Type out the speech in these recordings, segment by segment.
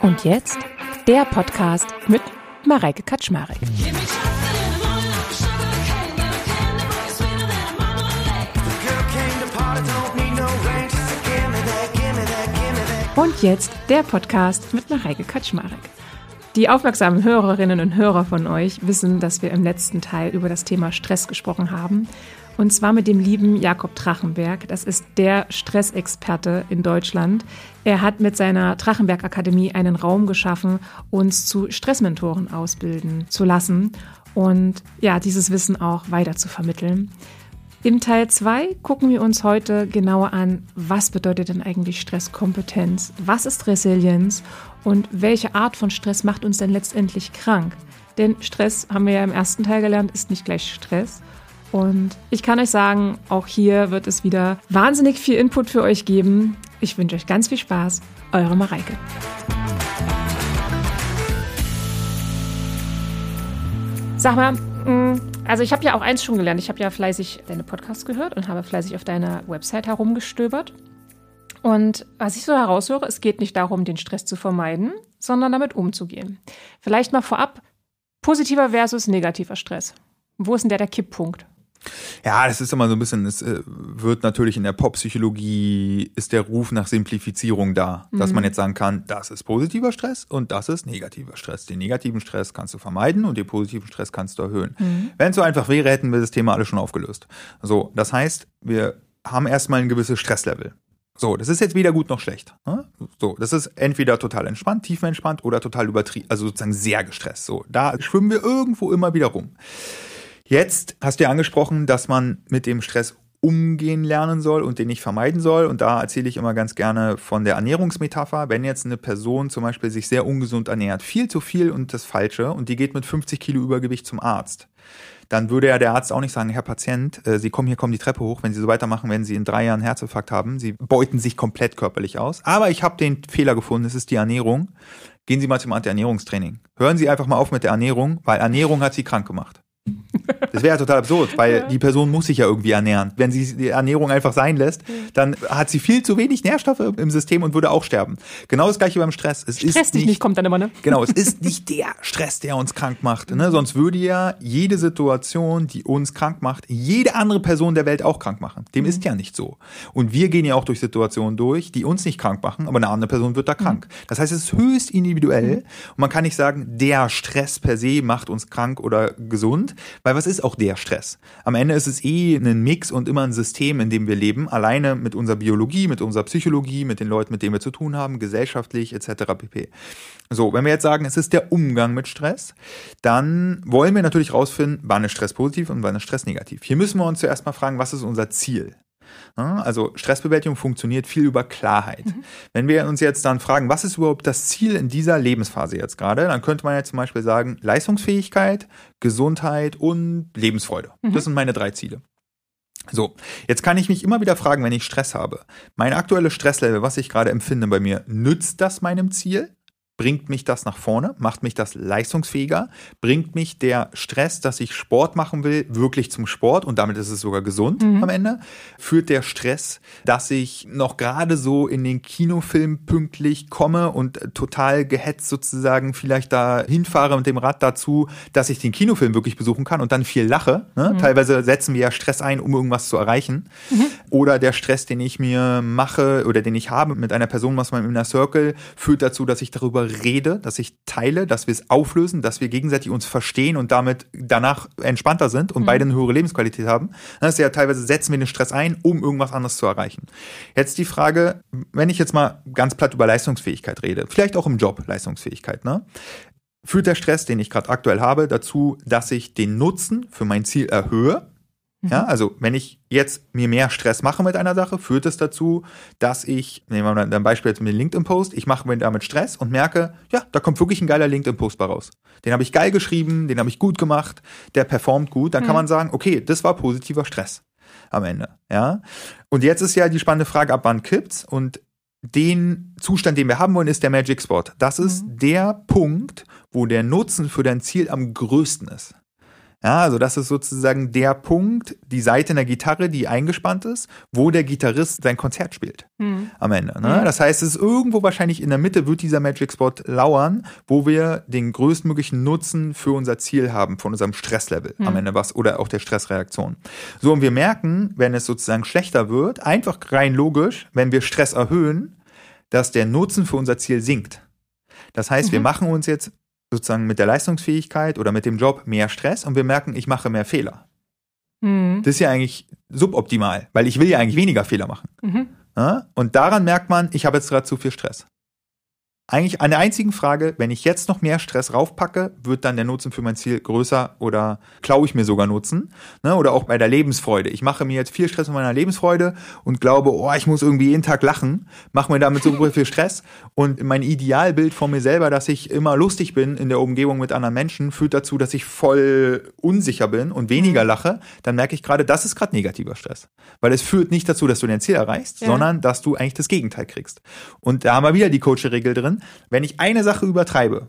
Und jetzt der Podcast mit Mareike Kaczmarek. Und jetzt der Podcast mit Mareike Kaczmarek. Die aufmerksamen Hörerinnen und Hörer von euch wissen, dass wir im letzten Teil über das Thema Stress gesprochen haben. Und zwar mit dem lieben Jakob Drachenberg. Das ist der Stressexperte in Deutschland. Er hat mit seiner Drachenberg Akademie einen Raum geschaffen, uns zu Stressmentoren ausbilden zu lassen und ja, dieses Wissen auch weiter zu vermitteln. In Teil 2 gucken wir uns heute genauer an, was bedeutet denn eigentlich Stresskompetenz, was ist Resilienz und welche Art von Stress macht uns denn letztendlich krank. Denn Stress, haben wir ja im ersten Teil gelernt, ist nicht gleich Stress. Und ich kann euch sagen, auch hier wird es wieder wahnsinnig viel Input für euch geben. Ich wünsche euch ganz viel Spaß. Eure Mareike. Sag mal, mm, also ich habe ja auch eins schon gelernt. Ich habe ja fleißig deine Podcasts gehört und habe fleißig auf deiner Website herumgestöbert. Und was ich so heraushöre, es geht nicht darum, den Stress zu vermeiden, sondern damit umzugehen. Vielleicht mal vorab, positiver versus negativer Stress. Wo ist denn der der Kipppunkt? Ja, das ist immer so ein bisschen, es äh, wird natürlich in der Pop-Psychologie, ist der Ruf nach Simplifizierung da, mhm. dass man jetzt sagen kann, das ist positiver Stress und das ist negativer Stress. Den negativen Stress kannst du vermeiden und den positiven Stress kannst du erhöhen. Mhm. Wenn es so einfach wäre, hätten wir das Thema alle schon aufgelöst. So, das heißt, wir haben erstmal ein gewisses Stresslevel. So, das ist jetzt weder gut noch schlecht. Ne? So, das ist entweder total entspannt, tiefenentspannt oder total übertrieben, also sozusagen sehr gestresst. So, da schwimmen wir irgendwo immer wieder rum. Jetzt hast du ja angesprochen, dass man mit dem Stress umgehen lernen soll und den nicht vermeiden soll. Und da erzähle ich immer ganz gerne von der Ernährungsmetapher. Wenn jetzt eine Person zum Beispiel sich sehr ungesund ernährt, viel zu viel und das Falsche, und die geht mit 50 Kilo Übergewicht zum Arzt, dann würde ja der Arzt auch nicht sagen, Herr Patient, äh, Sie kommen hier, kommen die Treppe hoch. Wenn Sie so weitermachen, werden Sie in drei Jahren Herzinfarkt haben. Sie beuten sich komplett körperlich aus. Aber ich habe den Fehler gefunden, es ist die Ernährung. Gehen Sie mal zum Anti-Ernährungstraining. Hören Sie einfach mal auf mit der Ernährung, weil Ernährung hat Sie krank gemacht. Das wäre ja total absurd, weil ja. die Person muss sich ja irgendwie ernähren. Wenn sie die Ernährung einfach sein lässt, dann hat sie viel zu wenig Nährstoffe im System und würde auch sterben. Genau das gleiche beim Stress. Es Stress ist dich nicht, kommt dann immer, ne? Genau, es ist nicht der Stress, der uns krank macht. Ne? Sonst würde ja jede Situation, die uns krank macht, jede andere Person der Welt auch krank machen. Dem mhm. ist ja nicht so. Und wir gehen ja auch durch Situationen durch, die uns nicht krank machen, aber eine andere Person wird da krank. Mhm. Das heißt, es ist höchst individuell mhm. und man kann nicht sagen, der Stress per se macht uns krank oder gesund, weil was ist auch der Stress? Am Ende ist es eh ein Mix und immer ein System, in dem wir leben, alleine mit unserer Biologie, mit unserer Psychologie, mit den Leuten, mit denen wir zu tun haben, gesellschaftlich etc. pp. So, wenn wir jetzt sagen, es ist der Umgang mit Stress, dann wollen wir natürlich rausfinden, wann ist Stress positiv und wann ist Stress negativ. Hier müssen wir uns zuerst mal fragen, was ist unser Ziel? Also Stressbewältigung funktioniert viel über Klarheit. Mhm. Wenn wir uns jetzt dann fragen, was ist überhaupt das Ziel in dieser Lebensphase jetzt gerade, dann könnte man jetzt zum Beispiel sagen, Leistungsfähigkeit, Gesundheit und Lebensfreude. Mhm. Das sind meine drei Ziele. So, jetzt kann ich mich immer wieder fragen, wenn ich Stress habe. Mein aktuelles Stresslevel, was ich gerade empfinde bei mir, nützt das meinem Ziel? Bringt mich das nach vorne, macht mich das leistungsfähiger, bringt mich der Stress, dass ich Sport machen will, wirklich zum Sport und damit ist es sogar gesund mhm. am Ende, führt der Stress, dass ich noch gerade so in den Kinofilm pünktlich komme und total gehetzt sozusagen vielleicht da hinfahre mit dem Rad dazu, dass ich den Kinofilm wirklich besuchen kann und dann viel lache. Ne? Mhm. Teilweise setzen wir ja Stress ein, um irgendwas zu erreichen. Mhm. Oder der Stress, den ich mir mache oder den ich habe mit einer Person aus meinem Inner Circle, führt dazu, dass ich darüber darüber rede, dass ich teile, dass wir es auflösen, dass wir gegenseitig uns verstehen und damit danach entspannter sind und mhm. beide eine höhere Lebensqualität haben. Das ist ja teilweise setzen wir den Stress ein, um irgendwas anderes zu erreichen. Jetzt die Frage, wenn ich jetzt mal ganz platt über Leistungsfähigkeit rede, vielleicht auch im Job Leistungsfähigkeit, ne? Führt der Stress, den ich gerade aktuell habe, dazu, dass ich den Nutzen für mein Ziel erhöhe ja, mhm. also wenn ich jetzt mir mehr Stress mache mit einer Sache, führt es das dazu, dass ich, nehmen wir mal ein Beispiel jetzt mit dem LinkedIn-Post, ich mache mir damit Stress und merke, ja, da kommt wirklich ein geiler LinkedIn-Post bei raus. Den habe ich geil geschrieben, den habe ich gut gemacht, der performt gut, dann mhm. kann man sagen, okay, das war positiver Stress am Ende. Ja. Und jetzt ist ja die spannende Frage, ab wann kippt's? Und den Zustand, den wir haben wollen, ist der Magic Spot. Das ist mhm. der Punkt, wo der Nutzen für dein Ziel am größten ist. Ja, also das ist sozusagen der Punkt, die Seite in der Gitarre, die eingespannt ist, wo der Gitarrist sein Konzert spielt Mhm. am Ende. Ne? Mhm. Das heißt, es ist irgendwo wahrscheinlich in der Mitte wird dieser Magic Spot lauern, wo wir den größtmöglichen Nutzen für unser Ziel haben, von unserem Stresslevel am Mhm. Ende was oder auch der Stressreaktion. So, und wir merken, wenn es sozusagen schlechter wird, einfach rein logisch, wenn wir Stress erhöhen, dass der Nutzen für unser Ziel sinkt. Das heißt, wir Mhm. machen uns jetzt sozusagen mit der Leistungsfähigkeit oder mit dem Job mehr Stress und wir merken, ich mache mehr Fehler. Mhm. Das ist ja eigentlich suboptimal, weil ich will ja eigentlich weniger Fehler machen. Mhm. Ja? Und daran merkt man, ich habe jetzt gerade zu viel Stress. Eigentlich an der einzigen Frage, wenn ich jetzt noch mehr Stress raufpacke, wird dann der Nutzen für mein Ziel größer oder klaue ich mir sogar Nutzen? Ne? Oder auch bei der Lebensfreude. Ich mache mir jetzt viel Stress mit meiner Lebensfreude und glaube, oh, ich muss irgendwie jeden Tag lachen, mache mir damit so viel Stress und mein Idealbild von mir selber, dass ich immer lustig bin in der Umgebung mit anderen Menschen, führt dazu, dass ich voll unsicher bin und weniger lache. Dann merke ich gerade, das ist gerade negativer Stress. Weil es führt nicht dazu, dass du dein Ziel erreichst, Ja. sondern dass du eigentlich das Gegenteil kriegst. Und da haben wir wieder die Coaching-Regel drin. Wenn ich eine Sache übertreibe,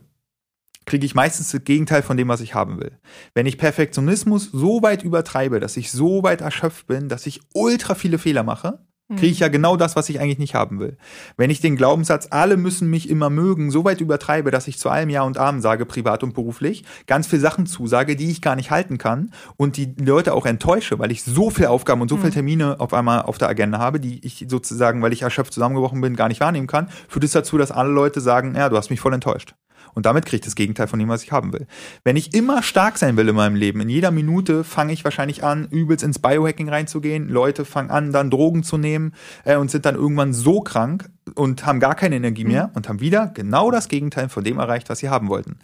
kriege ich meistens das Gegenteil von dem, was ich haben will. Wenn ich Perfektionismus so weit übertreibe, dass ich so weit erschöpft bin, dass ich ultra viele Fehler mache, kriege ich ja genau das, was ich eigentlich nicht haben will. Wenn ich den Glaubenssatz, alle müssen mich immer mögen, so weit übertreibe, dass ich zu allem Ja und Amen sage, privat und beruflich, ganz viel Sachen zusage, die ich gar nicht halten kann und die Leute auch enttäusche, weil ich so viele Aufgaben und so viele Termine auf einmal auf der Agenda habe, die ich sozusagen, weil ich erschöpft zusammengebrochen bin, gar nicht wahrnehmen kann, führt es dazu, dass alle Leute sagen, ja, du hast mich voll enttäuscht. Und damit kriege ich das Gegenteil von dem, was ich haben will. Wenn ich immer stark sein will in meinem Leben, in jeder Minute fange ich wahrscheinlich an, übelst ins Biohacking reinzugehen. Leute fangen an, dann Drogen zu nehmen äh, und sind dann irgendwann so krank und haben gar keine Energie mehr und haben wieder genau das Gegenteil von dem erreicht, was sie haben wollten.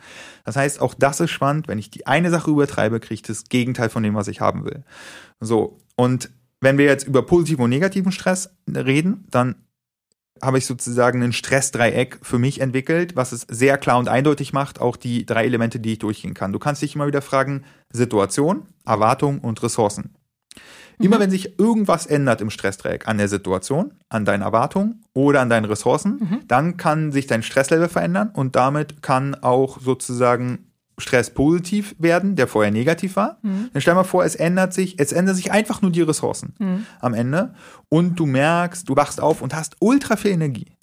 Das heißt, auch das ist spannend. Wenn ich die eine Sache übertreibe, kriege ich das Gegenteil von dem, was ich haben will. So. Und wenn wir jetzt über positiven und negativen Stress reden, dann habe ich sozusagen ein Stressdreieck für mich entwickelt, was es sehr klar und eindeutig macht, auch die drei Elemente, die ich durchgehen kann. Du kannst dich immer wieder fragen, Situation, Erwartung und Ressourcen. Immer wenn sich irgendwas ändert im Stressdreieck an der Situation, an deinen Erwartungen oder an deinen Ressourcen, dann kann sich dein Stresslevel verändern und damit kann auch sozusagen Stress positiv werden, der vorher negativ war. Dann stell mal vor, es ändert sich, es ändern sich einfach nur die Ressourcen am Ende und du merkst, du wachst auf und hast ultra viel Energie.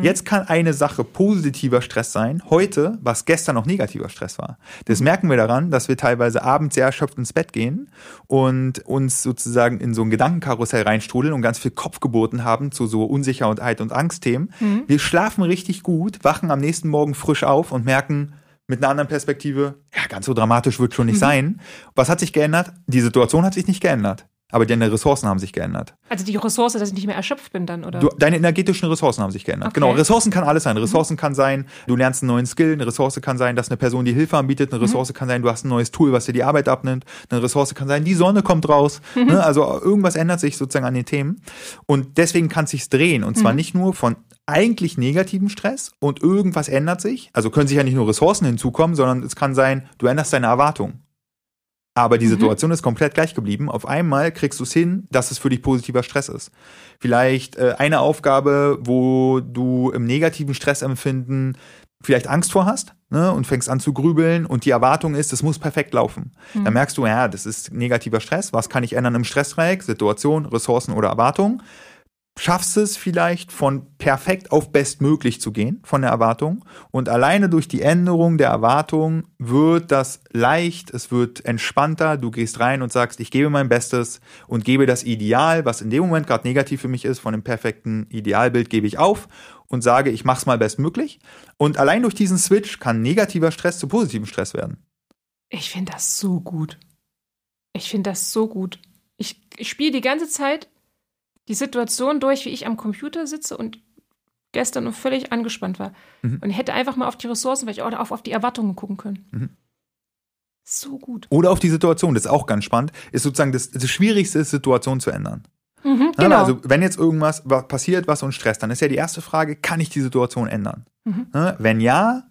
Jetzt kann eine Sache positiver Stress sein, heute, was gestern noch negativer Stress war. Das merken wir daran, dass wir teilweise abends sehr erschöpft ins Bett gehen und uns sozusagen in so ein Gedankenkarussell reinstrudeln und ganz viel Kopfgeburten haben zu so Unsicherheit und Angstthemen. Wir schlafen richtig gut, wachen am nächsten Morgen frisch auf und merken, mit einer anderen Perspektive, ja, ganz so dramatisch wird schon nicht sein. Was hat sich geändert? Die Situation hat sich nicht geändert. Aber deine Ressourcen haben sich geändert. Also die Ressource, dass ich nicht mehr erschöpft bin dann, oder? Du, deine energetischen Ressourcen haben sich geändert. Okay. Genau, Ressourcen kann alles sein. Ressourcen kann sein, du lernst einen neuen Skill, eine Ressource kann sein, dass eine Person dir Hilfe anbietet, eine Ressource kann sein, du hast ein neues Tool, was dir die Arbeit abnimmt, eine Ressource kann sein, die Sonne kommt raus. Ne? Also irgendwas ändert sich sozusagen an den Themen. Und deswegen kann es sich drehen. Und zwar nicht nur von eigentlich negativen Stress und irgendwas ändert sich. Also können sich ja nicht nur Ressourcen hinzukommen, sondern es kann sein, du änderst deine Erwartungen. Aber die Situation ist komplett gleich geblieben. Auf einmal kriegst du es hin, dass es für dich positiver Stress ist. Vielleicht äh, eine Aufgabe, wo du im negativen Stressempfinden vielleicht Angst vor hast ne, und fängst an zu grübeln und die Erwartung ist, es muss perfekt laufen. Dann merkst du, ja, das ist negativer Stress. Was kann ich ändern im Stressdreieck? Situation, Ressourcen oder Erwartung schaffst es vielleicht von perfekt auf bestmöglich zu gehen, von der Erwartung. Und alleine durch die Änderung der Erwartung wird das leicht, es wird entspannter. Du gehst rein und sagst, ich gebe mein Bestes und gebe das Ideal, was in dem Moment gerade negativ für mich ist, von dem perfekten Idealbild gebe ich auf und sage, ich mach's mal bestmöglich. Und allein durch diesen Switch kann negativer Stress zu positivem Stress werden. Ich finde das so gut. Ich finde das so gut. Ich, ich spiele die ganze Zeit die Situation durch, wie ich am Computer sitze und gestern noch völlig angespannt war. Mhm. Und hätte einfach mal auf die Ressourcen, weil ich auch auf, auf die Erwartungen gucken können. Mhm. So gut. Oder auf die Situation, das ist auch ganz spannend, ist sozusagen das, das Schwierigste, ist, Situation zu ändern. Mhm, genau. Also wenn jetzt irgendwas wa- passiert, was uns stresst, dann ist ja die erste Frage, kann ich die Situation ändern? Mhm. Ne? Wenn ja,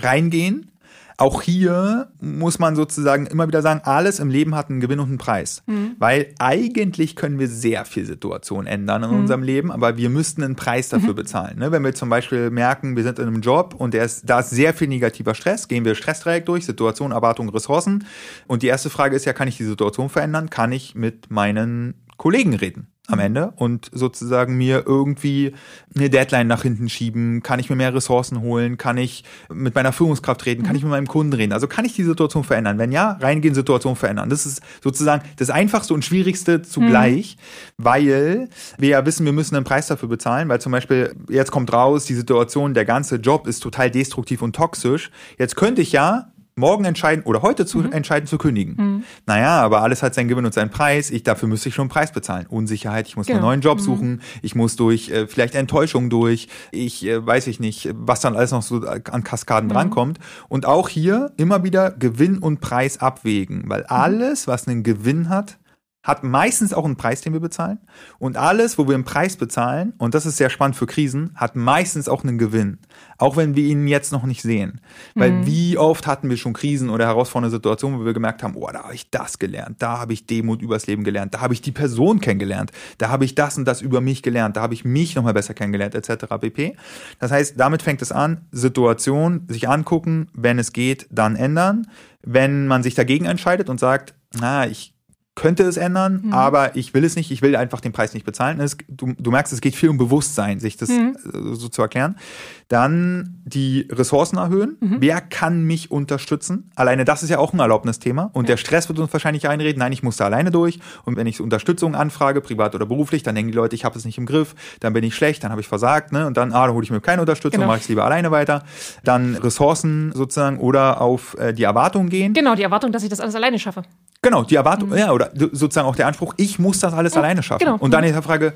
reingehen, Auch hier muss man sozusagen immer wieder sagen, alles im Leben hat einen Gewinn und einen Preis. Mhm. Weil eigentlich können wir sehr viel Situationen ändern in mhm. unserem Leben, aber wir müssten einen Preis dafür mhm. bezahlen. Ne? Wenn wir zum Beispiel merken, wir sind in einem Job und ist, da ist sehr viel negativer Stress, gehen wir Stressdreieck durch, Situation, Erwartung, Ressourcen. Und die erste Frage ist ja, kann ich die Situation verändern? Kann ich mit meinen Kollegen reden? Am Ende und sozusagen mir irgendwie eine Deadline nach hinten schieben, kann ich mir mehr Ressourcen holen, kann ich mit meiner Führungskraft reden, kann ich mit meinem Kunden reden. Also kann ich die Situation verändern? Wenn ja, reingehen, Situation verändern. Das ist sozusagen das einfachste und schwierigste zugleich, mhm. weil wir ja wissen, wir müssen einen Preis dafür bezahlen, weil zum Beispiel jetzt kommt raus, die Situation, der ganze Job ist total destruktiv und toxisch. Jetzt könnte ich ja morgen entscheiden oder heute zu mhm. entscheiden zu kündigen. Mhm. Naja, aber alles hat seinen Gewinn und seinen Preis. Ich, dafür müsste ich schon einen Preis bezahlen. Unsicherheit, ich muss genau. einen neuen Job mhm. suchen, ich muss durch äh, vielleicht Enttäuschung durch, ich äh, weiß ich nicht, was dann alles noch so an Kaskaden mhm. drankommt. Und auch hier immer wieder Gewinn und Preis abwägen, weil mhm. alles, was einen Gewinn hat, hat meistens auch einen Preis, den wir bezahlen. Und alles, wo wir einen Preis bezahlen, und das ist sehr spannend für Krisen, hat meistens auch einen Gewinn. Auch wenn wir ihn jetzt noch nicht sehen. Weil mhm. wie oft hatten wir schon Krisen oder herausfordernde Situationen, wo wir gemerkt haben, oh, da habe ich das gelernt, da habe ich Demut übers Leben gelernt, da habe ich die Person kennengelernt, da habe ich das und das über mich gelernt, da habe ich mich nochmal besser kennengelernt, etc. pp. Das heißt, damit fängt es an, Situation sich angucken, wenn es geht, dann ändern. Wenn man sich dagegen entscheidet und sagt, na, ich könnte es ändern, mhm. aber ich will es nicht, ich will einfach den Preis nicht bezahlen. Es, du, du, merkst, es geht viel um Bewusstsein, sich das mhm. Äh, so zu erklären. Dann die Ressourcen erhöhen. Mhm. Wer kann mich unterstützen? Alleine das ist ja auch ein Erlaubnisthema. Und ja. der Stress wird uns wahrscheinlich einreden, nein, ich muss da alleine durch. Und wenn ich Unterstützung anfrage, privat oder beruflich, dann denken die Leute, ich habe es nicht im Griff, dann bin ich schlecht, dann habe ich versagt. Ne? Und dann, ah, dann hole ich mir keine Unterstützung, genau. mache ich es lieber alleine weiter. Dann Ressourcen sozusagen oder auf äh, die Erwartung gehen. Genau, die Erwartung, dass ich das alles alleine schaffe. Genau, die Erwartung, mhm. ja, oder sozusagen auch der Anspruch, ich muss das alles ja, alleine schaffen. Genau. Und dann ist die Frage,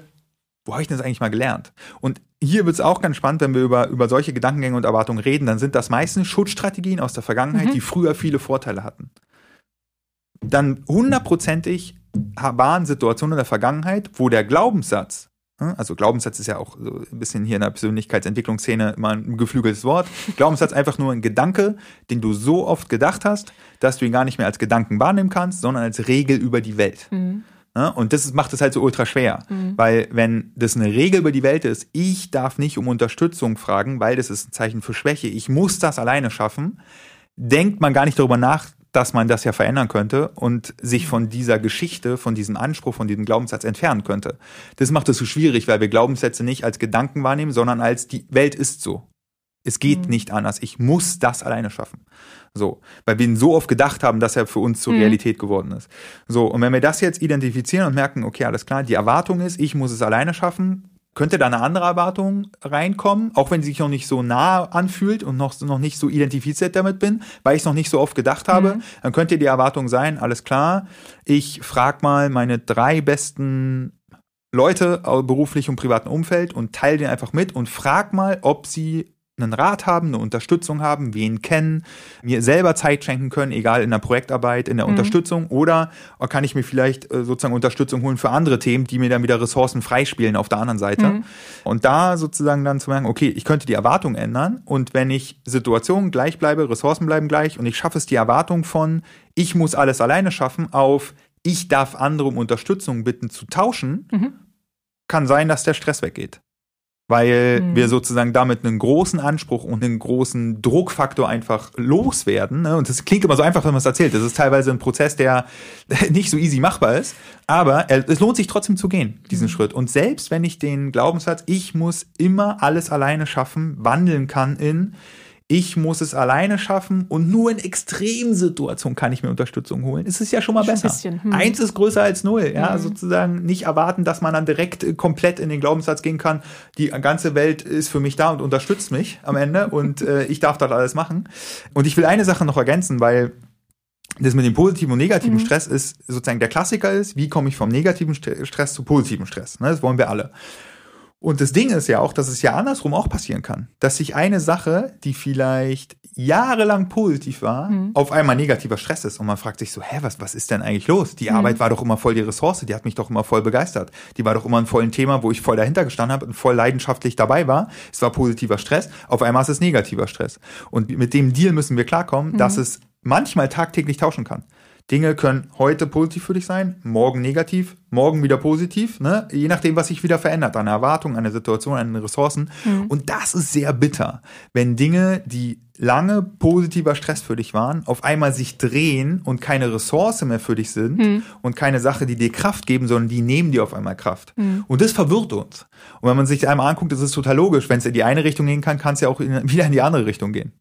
wo habe ich denn das eigentlich mal gelernt? Und hier wird es auch ganz spannend, wenn wir über, über solche Gedankengänge und Erwartungen reden, dann sind das meistens Schutzstrategien aus der Vergangenheit, mhm. die früher viele Vorteile hatten. Dann hundertprozentig waren Situationen in der Vergangenheit, wo der Glaubenssatz, also Glaubenssatz ist ja auch so ein bisschen hier in der Persönlichkeitsentwicklungsszene immer ein geflügeltes Wort. Glaubenssatz einfach nur ein Gedanke, den du so oft gedacht hast, dass du ihn gar nicht mehr als Gedanken wahrnehmen kannst, sondern als Regel über die Welt. Mhm. Und das macht es halt so ultra schwer, mhm. weil wenn das eine Regel über die Welt ist, ich darf nicht um Unterstützung fragen, weil das ist ein Zeichen für Schwäche, ich muss das alleine schaffen, denkt man gar nicht darüber nach, dass man das ja verändern könnte und sich von dieser Geschichte, von diesem Anspruch, von diesem Glaubenssatz entfernen könnte. Das macht es so schwierig, weil wir Glaubenssätze nicht als Gedanken wahrnehmen, sondern als die Welt ist so. Es geht mhm. nicht anders. Ich muss das alleine schaffen. So, weil wir ihn so oft gedacht haben, dass er für uns zur mhm. Realität geworden ist. So, und wenn wir das jetzt identifizieren und merken, okay, alles klar, die Erwartung ist, ich muss es alleine schaffen, könnte da eine andere Erwartung reinkommen, auch wenn sie sich noch nicht so nah anfühlt und noch, noch nicht so identifiziert damit bin, weil ich es noch nicht so oft gedacht habe, mhm. dann könnte die Erwartung sein, alles klar, ich frage mal meine drei besten Leute beruflich und privaten Umfeld und teile den einfach mit und frag mal, ob sie einen Rat haben, eine Unterstützung haben, wen kennen, mir selber Zeit schenken können, egal in der Projektarbeit, in der mhm. Unterstützung oder kann ich mir vielleicht äh, sozusagen Unterstützung holen für andere Themen, die mir dann wieder Ressourcen freispielen auf der anderen Seite. Mhm. Und da sozusagen dann zu merken, okay, ich könnte die Erwartung ändern und wenn ich Situationen gleich bleibe, Ressourcen bleiben gleich und ich schaffe es die Erwartung von, ich muss alles alleine schaffen, auf ich darf andere um Unterstützung bitten zu tauschen, mhm. kann sein, dass der Stress weggeht weil mhm. wir sozusagen damit einen großen Anspruch und einen großen Druckfaktor einfach loswerden. Ne? Und das klingt immer so einfach, wenn man es erzählt. Das ist teilweise ein Prozess, der nicht so easy machbar ist, aber es lohnt sich trotzdem zu gehen, diesen mhm. Schritt. Und selbst wenn ich den Glaubenssatz, ich muss immer alles alleine schaffen, wandeln kann in ich muss es alleine schaffen und nur in Extremsituationen kann ich mir Unterstützung holen. Es ist ja schon mal schon besser. Hm. Eins ist größer als null. Ja, hm. sozusagen nicht erwarten, dass man dann direkt äh, komplett in den Glaubenssatz gehen kann. Die ganze Welt ist für mich da und unterstützt mich am Ende und äh, ich darf dort alles machen. Und ich will eine Sache noch ergänzen, weil das mit dem positiven und negativen mhm. Stress ist sozusagen der Klassiker ist, wie komme ich vom negativen Stress zu positivem Stress? Ne, das wollen wir alle. Und das Ding ist ja auch, dass es ja andersrum auch passieren kann. Dass sich eine Sache, die vielleicht jahrelang positiv war, mhm. auf einmal negativer Stress ist und man fragt sich so, hä, was, was ist denn eigentlich los? Die mhm. Arbeit war doch immer voll die Ressource, die hat mich doch immer voll begeistert. Die war doch immer ein volles Thema, wo ich voll dahinter gestanden habe und voll leidenschaftlich dabei war. Es war positiver Stress, auf einmal ist es negativer Stress. Und mit dem Deal müssen wir klarkommen, mhm. dass es manchmal tagtäglich tauschen kann. Dinge können heute positiv für dich sein, morgen negativ, morgen wieder positiv, ne? je nachdem, was sich wieder verändert, eine Erwartung, eine Situation, an den Ressourcen. Mhm. Und das ist sehr bitter, wenn Dinge, die lange positiver Stress für dich waren, auf einmal sich drehen und keine Ressource mehr für dich sind mhm. und keine Sache, die dir Kraft geben, sondern die nehmen dir auf einmal Kraft. Mhm. Und das verwirrt uns. Und wenn man sich einmal anguckt, das ist total logisch. Wenn es in die eine Richtung gehen kann, kann es ja auch wieder in die andere Richtung gehen.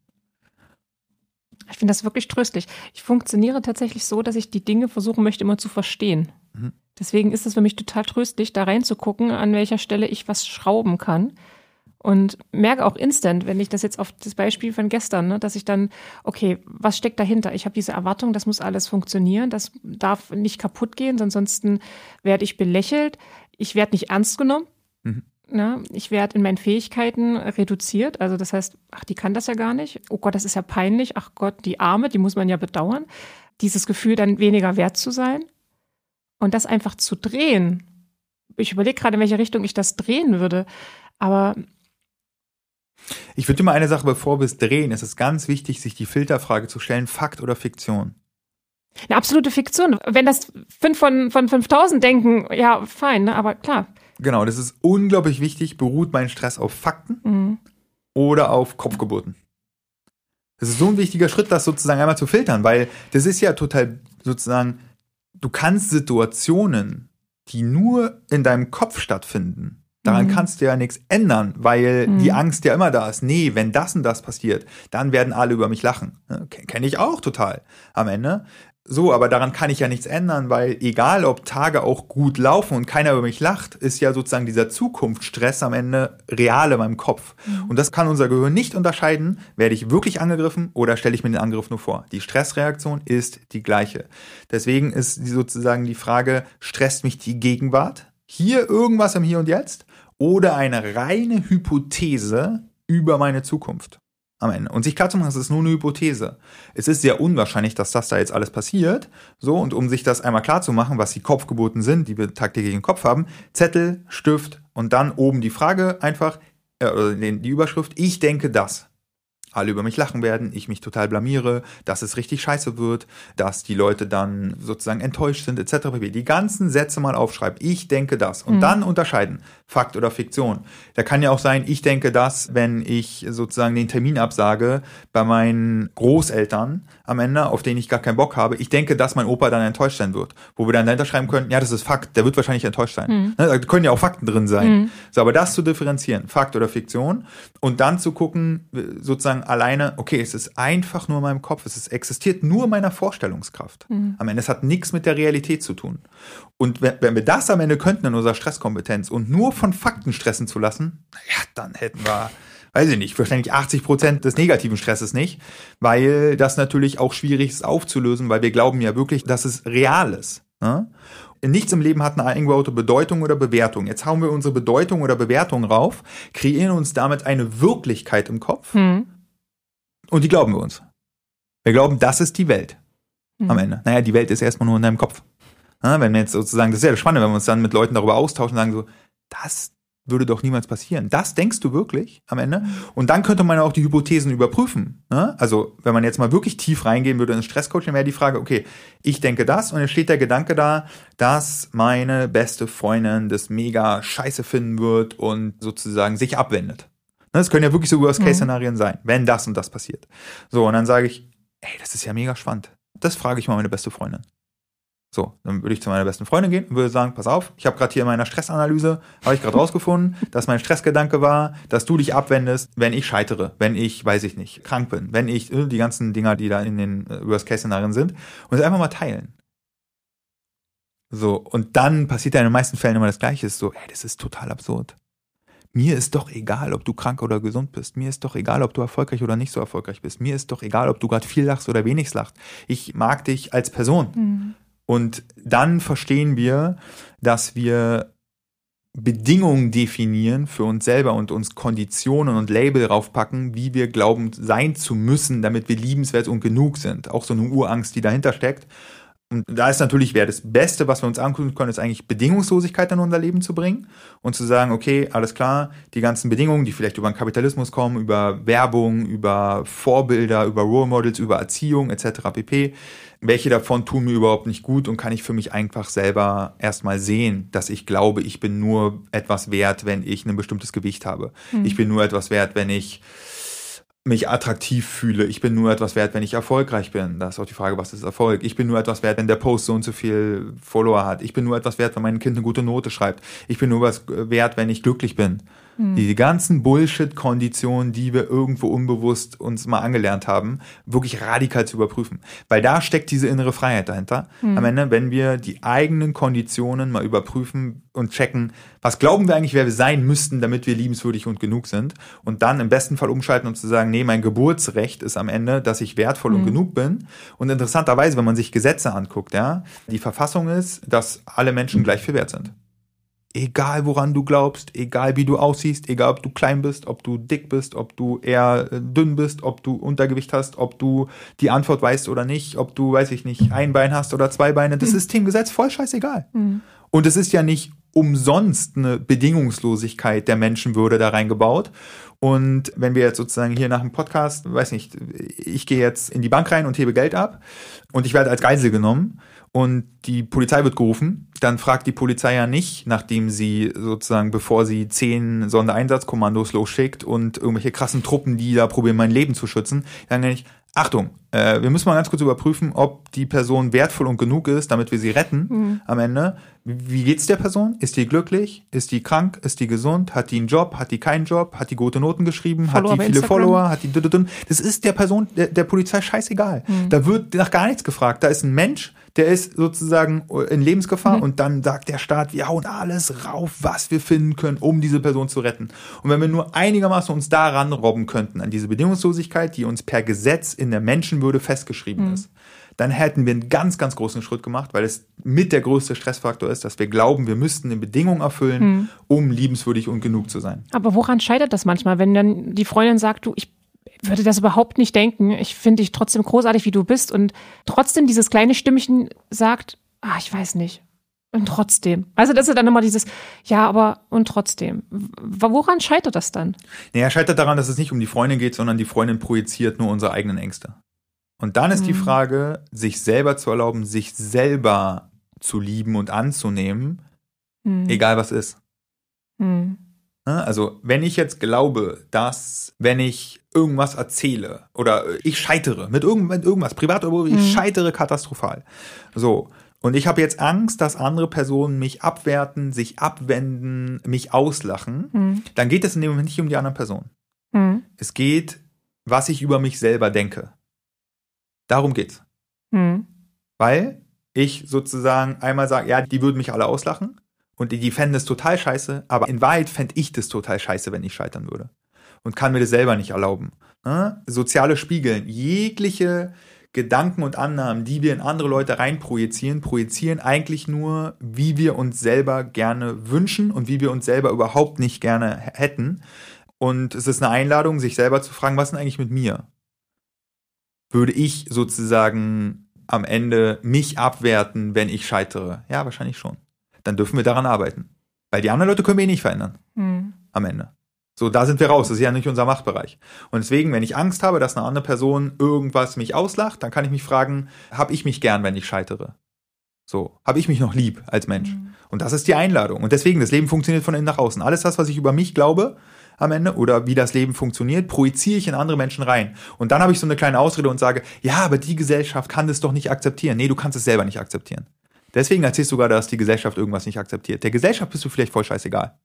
Ich finde das wirklich tröstlich. Ich funktioniere tatsächlich so, dass ich die Dinge versuchen möchte, immer zu verstehen. Mhm. Deswegen ist es für mich total tröstlich, da reinzugucken, an welcher Stelle ich was schrauben kann. Und merke auch instant, wenn ich das jetzt auf das Beispiel von gestern, ne, dass ich dann, okay, was steckt dahinter? Ich habe diese Erwartung, das muss alles funktionieren, das darf nicht kaputt gehen, ansonsten werde ich belächelt, ich werde nicht ernst genommen. Mhm. Ne? Ich werde in meinen Fähigkeiten reduziert. Also das heißt, ach, die kann das ja gar nicht. Oh Gott, das ist ja peinlich. Ach Gott, die Arme, die muss man ja bedauern. Dieses Gefühl, dann weniger wert zu sein. Und das einfach zu drehen. Ich überlege gerade, in welche Richtung ich das drehen würde. Aber ich würde mal eine Sache, bevor wir es drehen, es ist ganz wichtig, sich die Filterfrage zu stellen, Fakt oder Fiktion. Eine absolute Fiktion. Wenn das fünf von, von 5000 denken, ja, fein, ne? aber klar. Genau, das ist unglaublich wichtig. Beruht mein Stress auf Fakten mhm. oder auf Kopfgeburten? Das ist so ein wichtiger Schritt, das sozusagen einmal zu filtern, weil das ist ja total sozusagen, du kannst Situationen, die nur in deinem Kopf stattfinden, daran mhm. kannst du ja nichts ändern, weil mhm. die Angst ja immer da ist. Nee, wenn das und das passiert, dann werden alle über mich lachen. Kenne ich auch total am Ende. So, aber daran kann ich ja nichts ändern, weil egal ob Tage auch gut laufen und keiner über mich lacht, ist ja sozusagen dieser Zukunftsstress am Ende real in meinem Kopf. Mhm. Und das kann unser Gehirn nicht unterscheiden, werde ich wirklich angegriffen oder stelle ich mir den Angriff nur vor. Die Stressreaktion ist die gleiche. Deswegen ist sozusagen die Frage, stresst mich die Gegenwart? Hier irgendwas im Hier und Jetzt? Oder eine reine Hypothese über meine Zukunft? Am Ende. Und sich klar zu machen, es ist nur eine Hypothese. Es ist sehr unwahrscheinlich, dass das da jetzt alles passiert. So, und um sich das einmal klar zu machen, was die Kopfgeburten sind, die wir tagtäglich im Kopf haben, Zettel, Stift und dann oben die Frage einfach, äh, die Überschrift, ich denke das alle über mich lachen werden, ich mich total blamiere, dass es richtig scheiße wird, dass die Leute dann sozusagen enttäuscht sind, etc. Die ganzen Sätze mal aufschreiben. Ich denke das. Und mhm. dann unterscheiden, Fakt oder Fiktion. Da kann ja auch sein, ich denke das, wenn ich sozusagen den Termin absage bei meinen Großeltern am Ende, auf den ich gar keinen Bock habe. Ich denke, dass mein Opa dann enttäuscht sein wird. Wo wir dann dahinter schreiben können, ja, das ist Fakt, der wird wahrscheinlich enttäuscht sein. Mhm. Da können ja auch Fakten drin sein. Mhm. So, aber das zu differenzieren, Fakt oder Fiktion, und dann zu gucken, sozusagen alleine, okay, es ist einfach nur in meinem Kopf, es ist, existiert nur in meiner Vorstellungskraft. Mhm. Am Ende, es hat nichts mit der Realität zu tun. Und wenn, wenn wir das am Ende könnten in unserer Stresskompetenz und nur von Fakten stressen zu lassen, ja, dann hätten wir weiß ich nicht, wahrscheinlich 80 Prozent des negativen Stresses nicht, weil das natürlich auch schwierig ist aufzulösen, weil wir glauben ja wirklich, dass es real ist. Ne? Nichts im Leben hat eine eingebaute Bedeutung oder Bewertung. Jetzt hauen wir unsere Bedeutung oder Bewertung rauf, kreieren uns damit eine Wirklichkeit im Kopf hm. und die glauben wir uns. Wir glauben, das ist die Welt hm. am Ende. Naja, die Welt ist erstmal nur in deinem Kopf. Ja, wenn wir jetzt sozusagen, das ist ja spannend, wenn wir uns dann mit Leuten darüber austauschen und sagen so, das, würde doch niemals passieren. Das denkst du wirklich am Ende? Und dann könnte man auch die Hypothesen überprüfen. Ne? Also wenn man jetzt mal wirklich tief reingehen würde in Stresscoaching, wäre die Frage, okay, ich denke das und jetzt steht der Gedanke da, dass meine beste Freundin das mega scheiße finden wird und sozusagen sich abwendet. Ne, das können ja wirklich so Worst-Case-Szenarien mhm. sein, wenn das und das passiert. So, und dann sage ich, ey, das ist ja mega spannend. Das frage ich mal meine beste Freundin. So, dann würde ich zu meiner besten Freundin gehen und würde sagen, pass auf, ich habe gerade hier in meiner Stressanalyse, habe ich gerade rausgefunden, dass mein Stressgedanke war, dass du dich abwendest, wenn ich scheitere, wenn ich, weiß ich nicht, krank bin, wenn ich, äh, die ganzen Dinger, die da in den äh, Worst-Case-Szenarien sind, und es einfach mal teilen. So, und dann passiert ja in den meisten Fällen immer das Gleiche, so, ey, das ist total absurd. Mir ist doch egal, ob du krank oder gesund bist. Mir ist doch egal, ob du erfolgreich oder nicht so erfolgreich bist. Mir ist doch egal, ob du gerade viel lachst oder wenig lachst. Ich mag dich als Person. Mhm. Und dann verstehen wir, dass wir Bedingungen definieren für uns selber und uns Konditionen und Label raufpacken, wie wir glauben sein zu müssen, damit wir liebenswert und genug sind. Auch so eine Urangst, die dahinter steckt. Und da ist natürlich, wäre das Beste, was wir uns angucken können, ist eigentlich Bedingungslosigkeit in unser Leben zu bringen und zu sagen, okay, alles klar, die ganzen Bedingungen, die vielleicht über den Kapitalismus kommen, über Werbung, über Vorbilder, über Role Models, über Erziehung etc. pp. Welche davon tun mir überhaupt nicht gut und kann ich für mich einfach selber erstmal sehen, dass ich glaube, ich bin nur etwas wert, wenn ich ein bestimmtes Gewicht habe. Mhm. Ich bin nur etwas wert, wenn ich mich attraktiv fühle. Ich bin nur etwas wert, wenn ich erfolgreich bin. Da ist auch die Frage, was ist Erfolg? Ich bin nur etwas wert, wenn der Post so und so viel Follower hat. Ich bin nur etwas wert, wenn mein Kind eine gute Note schreibt. Ich bin nur was wert, wenn ich glücklich bin. Mhm. Die ganzen Bullshit-Konditionen, die wir irgendwo unbewusst uns mal angelernt haben, wirklich radikal zu überprüfen. Weil da steckt diese innere Freiheit dahinter. Mhm. Am Ende, wenn wir die eigenen Konditionen mal überprüfen und checken, was glauben wir eigentlich, wer wir sein müssten, damit wir liebenswürdig und genug sind. Und dann im besten Fall umschalten und zu sagen, nee, mein Geburtsrecht ist am Ende, dass ich wertvoll mhm. und genug bin. Und interessanterweise, wenn man sich Gesetze anguckt, ja, die Verfassung ist, dass alle Menschen gleich viel wert sind egal woran du glaubst, egal wie du aussiehst, egal ob du klein bist, ob du dick bist, ob du eher äh, dünn bist, ob du Untergewicht hast, ob du die Antwort weißt oder nicht, ob du, weiß ich nicht, ein Bein hast oder zwei Beine, das mhm. Systemgesetz voll scheißegal. Mhm. Und es ist ja nicht umsonst eine Bedingungslosigkeit der Menschenwürde da reingebaut. Und wenn wir jetzt sozusagen hier nach dem Podcast, weiß nicht, ich gehe jetzt in die Bank rein und hebe Geld ab und ich werde als Geisel genommen und die Polizei wird gerufen, dann fragt die Polizei ja nicht, nachdem sie sozusagen, bevor sie zehn Sondereinsatzkommandos losschickt und irgendwelche krassen Truppen, die da probieren, mein Leben zu schützen, dann nenne ich, Achtung, äh, wir müssen mal ganz kurz überprüfen, ob die Person wertvoll und genug ist, damit wir sie retten mhm. am Ende. Wie geht's der Person? Ist die glücklich? Ist die krank? Ist die gesund? Hat die einen Job? Hat die keinen Job? Hat die gute Noten geschrieben? Follower hat die viele Instagram? Follower? Hat die Das ist der Person, der, der Polizei scheißegal. Mhm. Da wird nach gar nichts gefragt. Da ist ein Mensch, der ist sozusagen in Lebensgefahr mhm. und dann sagt der Staat, wir hauen alles rauf, was wir finden können, um diese Person zu retten. Und wenn wir nur einigermaßen uns daran robben könnten, an diese Bedingungslosigkeit, die uns per Gesetz in der Menschenwürde festgeschrieben mhm. ist, dann hätten wir einen ganz, ganz großen Schritt gemacht, weil es mit der größte Stressfaktor ist, dass wir glauben, wir müssten eine Bedingung erfüllen, mhm. um liebenswürdig und genug zu sein. Aber woran scheitert das manchmal, wenn dann die Freundin sagt, du, ich würde das überhaupt nicht denken. Ich finde dich trotzdem großartig, wie du bist. Und trotzdem dieses kleine Stimmchen sagt, ah, ich weiß nicht. Und trotzdem. Also das ist dann immer dieses, ja, aber und trotzdem. Woran scheitert das dann? Naja, scheitert daran, dass es nicht um die Freundin geht, sondern die Freundin projiziert nur unsere eigenen Ängste. Und dann ist mhm. die Frage, sich selber zu erlauben, sich selber zu lieben und anzunehmen, mhm. egal was ist. Mhm. Ne? Also, wenn ich jetzt glaube, dass, wenn ich irgendwas erzähle oder ich scheitere mit, irgendwas, privat oder ich mhm. scheitere katastrophal. So. Und ich habe jetzt Angst, dass andere Personen mich abwerten, sich abwenden, mich auslachen. Mhm. Dann geht es in dem Moment nicht um die andere Person. Mhm. Es geht, was ich über mich selber denke. Darum geht's. Mhm. Weil ich sozusagen einmal sage, ja, die würden mich alle auslachen. Und die, fänden es total scheiße, aber in Wahrheit fände ich das total scheiße, wenn ich scheitern würde. Und kann mir das selber nicht erlauben. Ne? Soziale Spiegeln, jegliche Gedanken und Annahmen, die wir in andere Leute reinprojizieren, projizieren eigentlich nur, wie wir uns selber gerne wünschen und wie wir uns selber überhaupt nicht gerne hätten. Und es ist eine Einladung, sich selber zu fragen, was denn eigentlich mit mir? Würde ich sozusagen am Ende mich abwerten, wenn ich scheitere? Ja, wahrscheinlich schon dann dürfen wir daran arbeiten. Weil die anderen Leute können wir eh nicht verändern. Mhm. Am Ende. So, da sind wir raus. Das ist ja nicht unser Machtbereich. Und deswegen, wenn ich Angst habe, dass eine andere Person irgendwas mich auslacht, dann kann ich mich fragen, habe ich mich gern, wenn ich scheitere? So, habe ich mich noch lieb als Mensch? Mhm. Und das ist die Einladung. Und deswegen, das Leben funktioniert von innen nach außen. Alles das, was ich über mich glaube, am Ende oder wie das Leben funktioniert, projiziere ich in andere Menschen rein. Und dann habe ich so eine kleine Ausrede und sage, ja, aber die Gesellschaft kann das doch nicht akzeptieren. Nee, du kannst es selber nicht akzeptieren. Deswegen erzählst du sogar, dass die Gesellschaft irgendwas nicht akzeptiert. Der Gesellschaft bist du vielleicht voll scheißegal.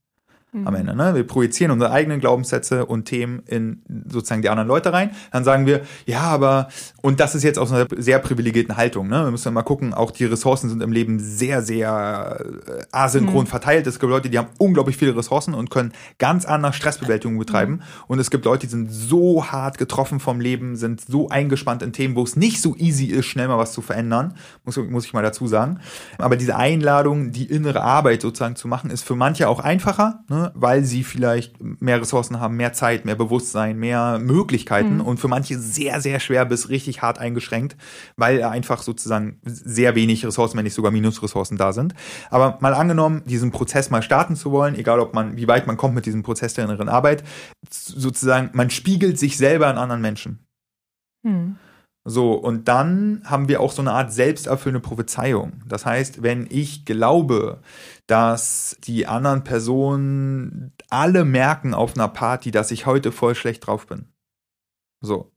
Am Ende. Ne? Wir projizieren unsere eigenen Glaubenssätze und Themen in sozusagen die anderen Leute rein. Dann sagen wir, ja, aber, und das ist jetzt aus einer sehr privilegierten Haltung. Ne? Wir müssen mal gucken, auch die Ressourcen sind im Leben sehr, sehr äh, asynchron mhm. verteilt. Es gibt Leute, die haben unglaublich viele Ressourcen und können ganz anders Stressbewältigung betreiben. Mhm. Und es gibt Leute, die sind so hart getroffen vom Leben, sind so eingespannt in Themen, wo es nicht so easy ist, schnell mal was zu verändern. Muss, muss ich mal dazu sagen. Aber diese Einladung, die innere Arbeit sozusagen zu machen, ist für manche auch einfacher. Ne? Weil sie vielleicht mehr Ressourcen haben, mehr Zeit, mehr Bewusstsein, mehr Möglichkeiten mhm. und für manche sehr, sehr schwer bis richtig hart eingeschränkt, weil einfach sozusagen sehr wenig Ressourcen, wenn nicht sogar Minusressourcen da sind. Aber mal angenommen, diesen Prozess mal starten zu wollen, egal ob man, wie weit man kommt mit diesem Prozess der inneren Arbeit, sozusagen, man spiegelt sich selber in anderen Menschen. Mhm. So, und dann haben wir auch so eine Art selbsterfüllende Prophezeiung. Das heißt, wenn ich glaube, dass die anderen Personen alle merken auf einer Party, dass ich heute voll schlecht drauf bin. So.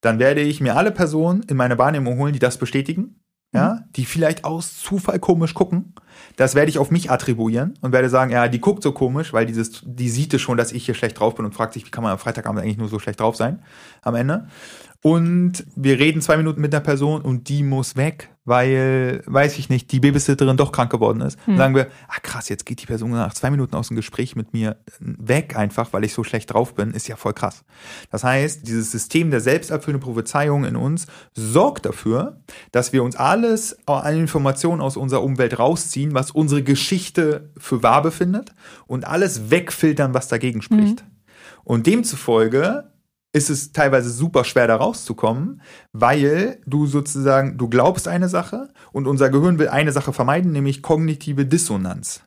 Dann werde ich mir alle Personen in meine Wahrnehmung holen, die das bestätigen, ja. Die vielleicht aus Zufall komisch gucken. Das werde ich auf mich attribuieren und werde sagen, ja, die guckt so komisch, weil dieses, die sieht es schon, dass ich hier schlecht drauf bin und fragt sich, wie kann man am Freitagabend eigentlich nur so schlecht drauf sein am Ende. Und wir reden zwei Minuten mit der Person und die muss weg, weil, weiß ich nicht, die Babysitterin doch krank geworden ist. Hm. Dann sagen wir, ah krass, jetzt geht die Person nach zwei Minuten aus dem Gespräch mit mir weg, einfach, weil ich so schlecht drauf bin, ist ja voll krass. Das heißt, dieses System der selbsterfüllenden Prophezeiung in uns sorgt dafür, dass wir uns alles an Informationen aus unserer Umwelt rausziehen, was unsere Geschichte für wahr befindet und alles wegfiltern, was dagegen spricht. Hm. Und demzufolge ist es teilweise super schwer da rauszukommen, weil du sozusagen, du glaubst eine Sache und unser Gehirn will eine Sache vermeiden, nämlich kognitive Dissonanz.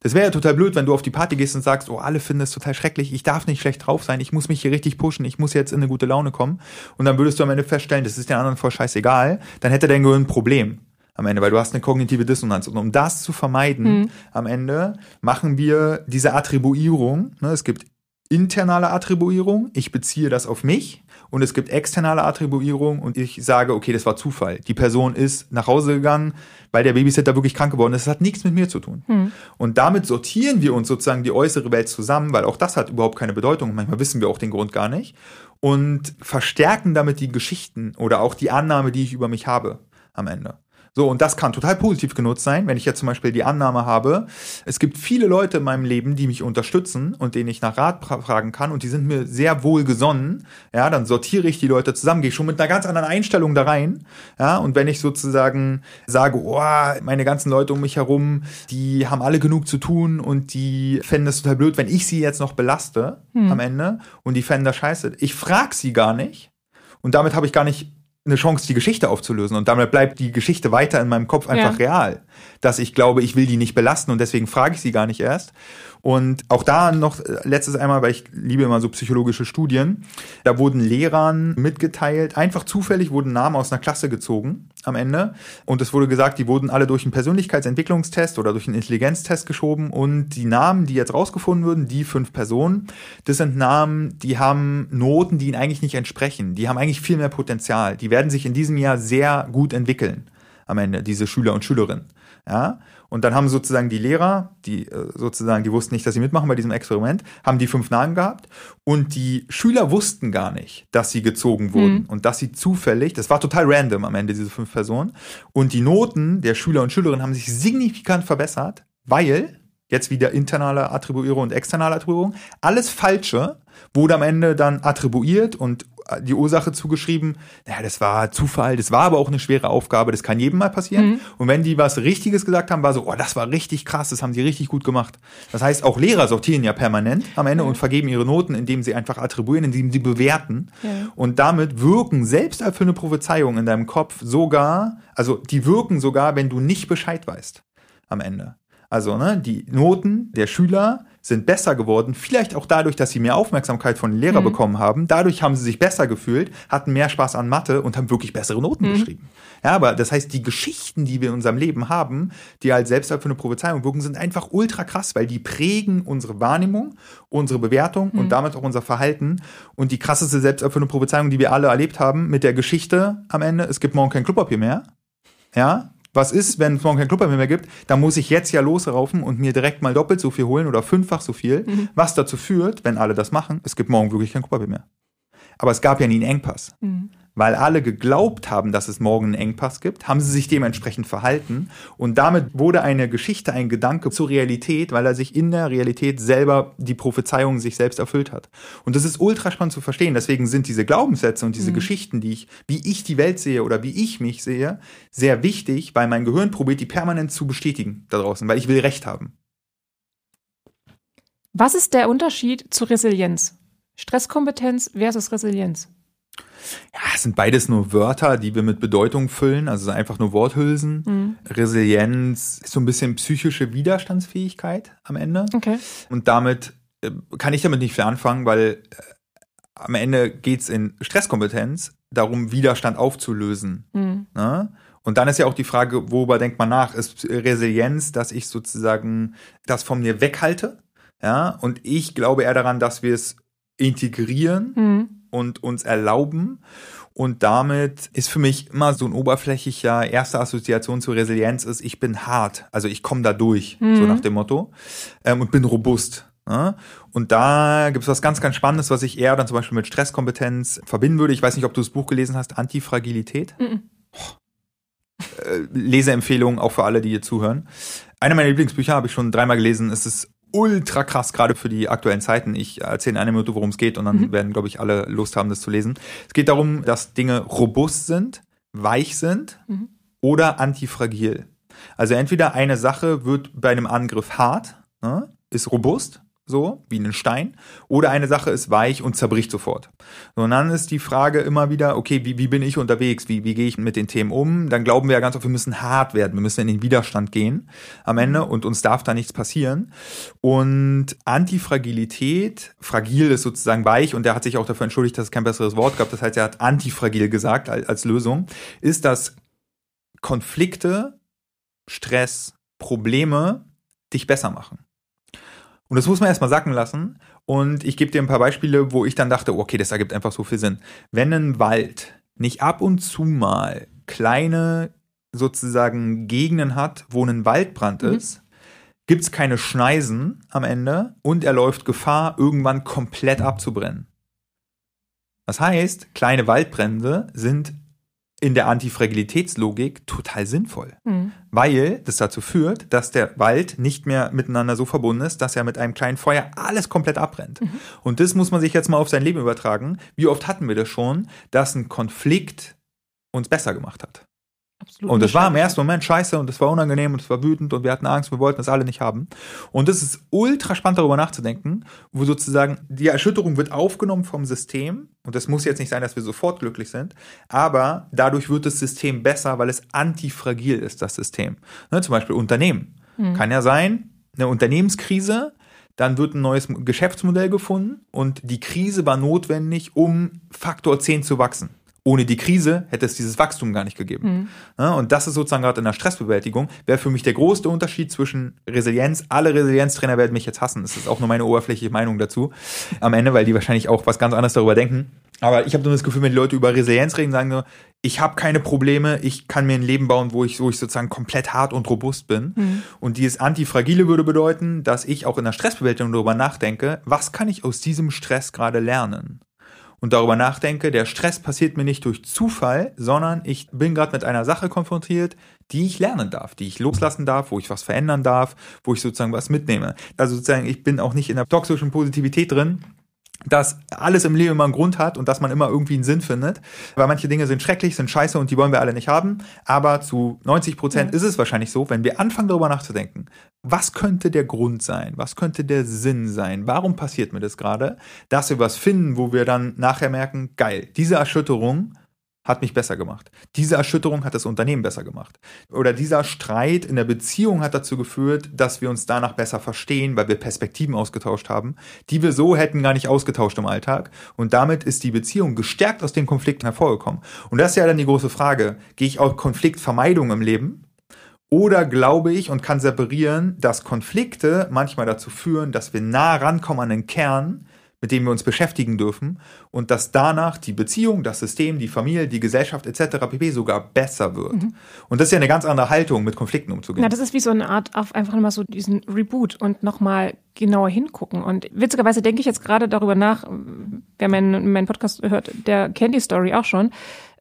Das wäre ja total blöd, wenn du auf die Party gehst und sagst, oh, alle finden es total schrecklich, ich darf nicht schlecht drauf sein, ich muss mich hier richtig pushen, ich muss jetzt in eine gute Laune kommen. Und dann würdest du am Ende feststellen, das ist den anderen voll scheißegal, dann hätte dein Gehirn ein Problem am Ende, weil du hast eine kognitive Dissonanz. Und um das zu vermeiden, hm. am Ende machen wir diese Attribuierung. Ne, es gibt internale Attribuierung, ich beziehe das auf mich und es gibt externe Attribuierung und ich sage, okay, das war Zufall. Die Person ist nach Hause gegangen, weil der Babysitter wirklich krank geworden ist. Das hat nichts mit mir zu tun. Hm. Und damit sortieren wir uns sozusagen die äußere Welt zusammen, weil auch das hat überhaupt keine Bedeutung. Manchmal wissen wir auch den Grund gar nicht und verstärken damit die Geschichten oder auch die Annahme, die ich über mich habe am Ende. So, und das kann total positiv genutzt sein, wenn ich jetzt zum Beispiel die Annahme habe, es gibt viele Leute in meinem Leben, die mich unterstützen und denen ich nach Rat fragen kann und die sind mir sehr wohl gesonnen, ja, dann sortiere ich die Leute zusammen, gehe schon mit einer ganz anderen Einstellung da rein, ja, und wenn ich sozusagen sage, oh, meine ganzen Leute um mich herum, die haben alle genug zu tun und die fänden das total blöd, wenn ich sie jetzt noch belaste hm. am Ende und die fänden das scheiße. Ich frage sie gar nicht und damit habe ich gar nicht eine Chance, die Geschichte aufzulösen. Und damit bleibt die Geschichte weiter in meinem Kopf einfach ja. real. Dass ich glaube, ich will die nicht belasten und deswegen frage ich sie gar nicht erst. Und auch da noch äh, letztes einmal, weil ich liebe immer so psychologische Studien, da wurden Lehrern mitgeteilt, einfach zufällig wurden Namen aus einer Klasse gezogen am Ende. Und es wurde gesagt, die wurden alle durch einen Persönlichkeitsentwicklungstest oder durch einen Intelligenztest geschoben. Und die Namen, die jetzt rausgefunden wurden, die fünf Personen, das sind Namen, die haben Noten, die ihnen eigentlich nicht entsprechen. Die haben eigentlich viel mehr Potenzial. Die werden sich in diesem Jahr sehr gut entwickeln am Ende, diese Schüler und Schülerinnen. Ja, und dann haben sozusagen die Lehrer, die äh, sozusagen, die wussten nicht, dass sie mitmachen bei diesem Experiment, haben die fünf Namen gehabt und die Schüler wussten gar nicht, dass sie gezogen wurden mhm. und dass sie zufällig, das war total random am Ende, diese fünf Personen. Und die Noten der Schüler und Schülerinnen haben sich signifikant verbessert, weil jetzt wieder internale Attribuierung und externe Attribuierung, alles Falsche wurde am Ende dann attribuiert und die Ursache zugeschrieben, naja, das war Zufall, das war aber auch eine schwere Aufgabe, das kann jedem mal passieren. Mhm. Und wenn die was Richtiges gesagt haben, war so, oh, das war richtig krass, das haben sie richtig gut gemacht. Das heißt, auch Lehrer sortieren ja permanent am Ende mhm. und vergeben ihre Noten, indem sie einfach attribuieren, indem sie bewerten. Ja. Und damit wirken selbst für eine Prophezeiung in deinem Kopf sogar, also die wirken sogar, wenn du nicht Bescheid weißt am Ende. Also ne, die Noten der Schüler sind besser geworden, vielleicht auch dadurch, dass sie mehr Aufmerksamkeit von den Lehrern mhm. bekommen haben. Dadurch haben sie sich besser gefühlt, hatten mehr Spaß an Mathe und haben wirklich bessere Noten mhm. geschrieben. Ja, aber das heißt, die Geschichten, die wir in unserem Leben haben, die als selbst für eine Prophezeiung wirken, sind einfach ultra krass, weil die prägen unsere Wahrnehmung, unsere Bewertung mhm. und damit auch unser Verhalten. Und die krasseste selbsterfüllende Prophezeiung, die wir alle erlebt haben, mit der Geschichte am Ende, es gibt morgen kein Klopapier mehr. Ja, Was ist, wenn es morgen kein Klopapier mehr gibt? Da muss ich jetzt ja losraufen und mir direkt mal doppelt so viel holen oder fünffach so viel, mhm. was dazu führt, wenn alle das machen, es gibt morgen wirklich kein Klopapier mehr. Aber es gab ja nie einen Engpass. Mhm weil alle geglaubt haben, dass es morgen einen Engpass gibt, haben sie sich dementsprechend verhalten und damit wurde eine Geschichte, ein Gedanke zur Realität, weil er sich in der Realität selber die Prophezeiung sich selbst erfüllt hat. Und das ist ultra spannend zu verstehen. Deswegen sind diese Glaubenssätze und diese mhm. Geschichten, die ich, wie ich die Welt sehe oder wie ich mich sehe, sehr wichtig, weil mein Gehirn probiert, die permanent zu bestätigen da draußen, weil ich will Recht haben. Was ist der Unterschied zu Resilienz? Stresskompetenz versus Resilienz? Ja, es sind beides nur Wörter, die wir mit Bedeutung füllen, also einfach nur Worthülsen. Mhm. Resilienz ist so ein bisschen psychische Widerstandsfähigkeit am Ende. Okay. Und damit äh, kann ich damit nicht viel anfangen, weil äh, am Ende geht es in Stresskompetenz darum, Widerstand aufzulösen. Mhm. Ne? Und dann ist ja auch die Frage, worüber denkt man nach? Ist Resilienz, dass ich sozusagen das von mir weghalte? Ja, und ich glaube eher daran, dass wir es integrieren mhm und uns erlauben. Und damit ist für mich immer so ein oberflächlicher erste Assoziation zur Resilienz ist, ich bin hart, also ich komme da durch, mhm. so nach dem Motto, ähm, und bin robust. Ja? Ne? Und da gibt es was ganz, ganz Spannendes, was ich eher dann zum Beispiel mit Stresskompetenz verbinden würde. Ich weiß nicht, ob du das Buch gelesen hast, Antifragilität. Mhm. Äh, Leseempfehlung auch für alle, die hier zuhören. Eine meiner Lieblingsbücher habe ich schon dreimal gelesen. Es ist ultra krass, gerade für die aktuellen Zeiten. Ich erzähle in einer Minute, worum es geht und dann mhm. werden, glaube ich, alle Lust haben, das zu lesen. Es geht darum, dass Dinge robust sind, weich sind mhm. oder antifragil. Also entweder eine Sache wird bei einem Angriff hart, ne, ist robust so wie ein Stein, oder eine Sache ist weich und zerbricht sofort. und dann ist die Frage immer wieder, okay, wie, wie bin ich unterwegs? Wie, wie gehe ich mit den Themen um? Dann glauben wir ja ganz oft, wir müssen hart werden, wir müssen in den Widerstand gehen am Ende und uns darf da nichts passieren. Und Antifragilität, fragil ist sozusagen weich und der hat sich auch dafür entschuldigt, dass es kein besseres Wort gab, das heißt, er hat antifragil gesagt als, als Lösung, ist, dass Konflikte, Stress, Probleme dich besser machen. Und das muss man erstmal sacken lassen. Und ich gebe dir ein paar Beispiele, wo ich dann dachte, okay, das ergibt einfach so viel Sinn. Wenn ein Wald nicht ab und zu mal kleine sozusagen Gegenden hat, wo ein Waldbrand mhm. ist, gibt es keine Schneisen am Ende und er läuft Gefahr, irgendwann komplett abzubrennen. Das heißt, kleine Waldbrände sind in der Antifragilitätslogik total sinnvoll, mhm. weil das dazu führt, dass der Wald nicht mehr miteinander so verbunden ist, dass er mit einem kleinen Feuer alles komplett abbrennt. Mhm. Und das muss man sich jetzt mal auf sein Leben übertragen. Wie oft hatten wir das schon, dass ein Konflikt uns besser gemacht hat? Absolut und es war im ersten Moment scheiße und es war unangenehm und es war wütend und wir hatten Angst, wir wollten das alle nicht haben. Und es ist ultra spannend darüber nachzudenken, wo sozusagen die Erschütterung wird aufgenommen vom System und das muss jetzt nicht sein, dass wir sofort glücklich sind, aber dadurch wird das System besser, weil es antifragil ist, das System. Ne, zum Beispiel Unternehmen. Hm. Kann ja sein, eine Unternehmenskrise, dann wird ein neues Geschäftsmodell gefunden und die Krise war notwendig, um Faktor 10 zu wachsen ohne die Krise hätte es dieses Wachstum gar nicht gegeben. Mhm. Ja, und das ist sozusagen gerade in der Stressbewältigung, wäre für mich der größte Unterschied zwischen Resilienz. Alle Resilienztrainer werden mich jetzt hassen. Das ist auch nur meine oberflächliche Meinung dazu am Ende, weil die wahrscheinlich auch was ganz anderes darüber denken. Aber ich habe nur das Gefühl, wenn die Leute über Resilienz reden, sagen so, ich habe keine Probleme, ich kann mir ein Leben bauen, wo ich, wo ich sozusagen komplett hart und robust bin. Mhm. Und dieses Antifragile würde bedeuten, dass ich auch in der Stressbewältigung darüber nachdenke, was kann ich aus diesem Stress gerade lernen? Und darüber nachdenke, der Stress passiert mir nicht durch Zufall, sondern ich bin gerade mit einer Sache konfrontiert, die ich lernen darf, die ich loslassen darf, wo ich was verändern darf, wo ich sozusagen was mitnehme. Also sozusagen, ich bin auch nicht in der toxischen Positivität drin, dass alles im Leben immer einen Grund hat und dass man immer irgendwie einen Sinn findet. Weil manche Dinge sind schrecklich, sind scheiße und die wollen wir alle nicht haben. Aber zu 90 Prozent ja. ist es wahrscheinlich so, wenn wir anfangen darüber nachzudenken, was könnte der Grund sein? Was könnte der Sinn sein? Warum passiert mir das gerade? Dass wir was finden, wo wir dann nachher merken, geil, diese Erschütterung hat mich besser gemacht. Diese Erschütterung hat das Unternehmen besser gemacht. Oder dieser Streit in der Beziehung hat dazu geführt, dass wir uns danach besser verstehen, weil wir Perspektiven ausgetauscht haben, die wir so hätten gar nicht ausgetauscht im Alltag. Und damit ist die Beziehung gestärkt aus den Konflikten hervorgekommen. Und das ist ja dann die große Frage. Gehe ich auf Konfliktvermeidung im Leben? Oder glaube ich und kann separieren, dass Konflikte manchmal dazu führen, dass wir nah rankommen an den Kern, mit dem wir uns beschäftigen dürfen und dass danach die Beziehung, das System, die Familie, die Gesellschaft etc. pp. sogar besser wird. Mhm. Und das ist ja eine ganz andere Haltung, mit Konflikten umzugehen. Ja, das ist wie so eine Art auf einfach mal so diesen Reboot und nochmal genauer hingucken. Und witzigerweise denke ich jetzt gerade darüber nach, wer meinen, meinen Podcast hört, der kennt die Story auch schon,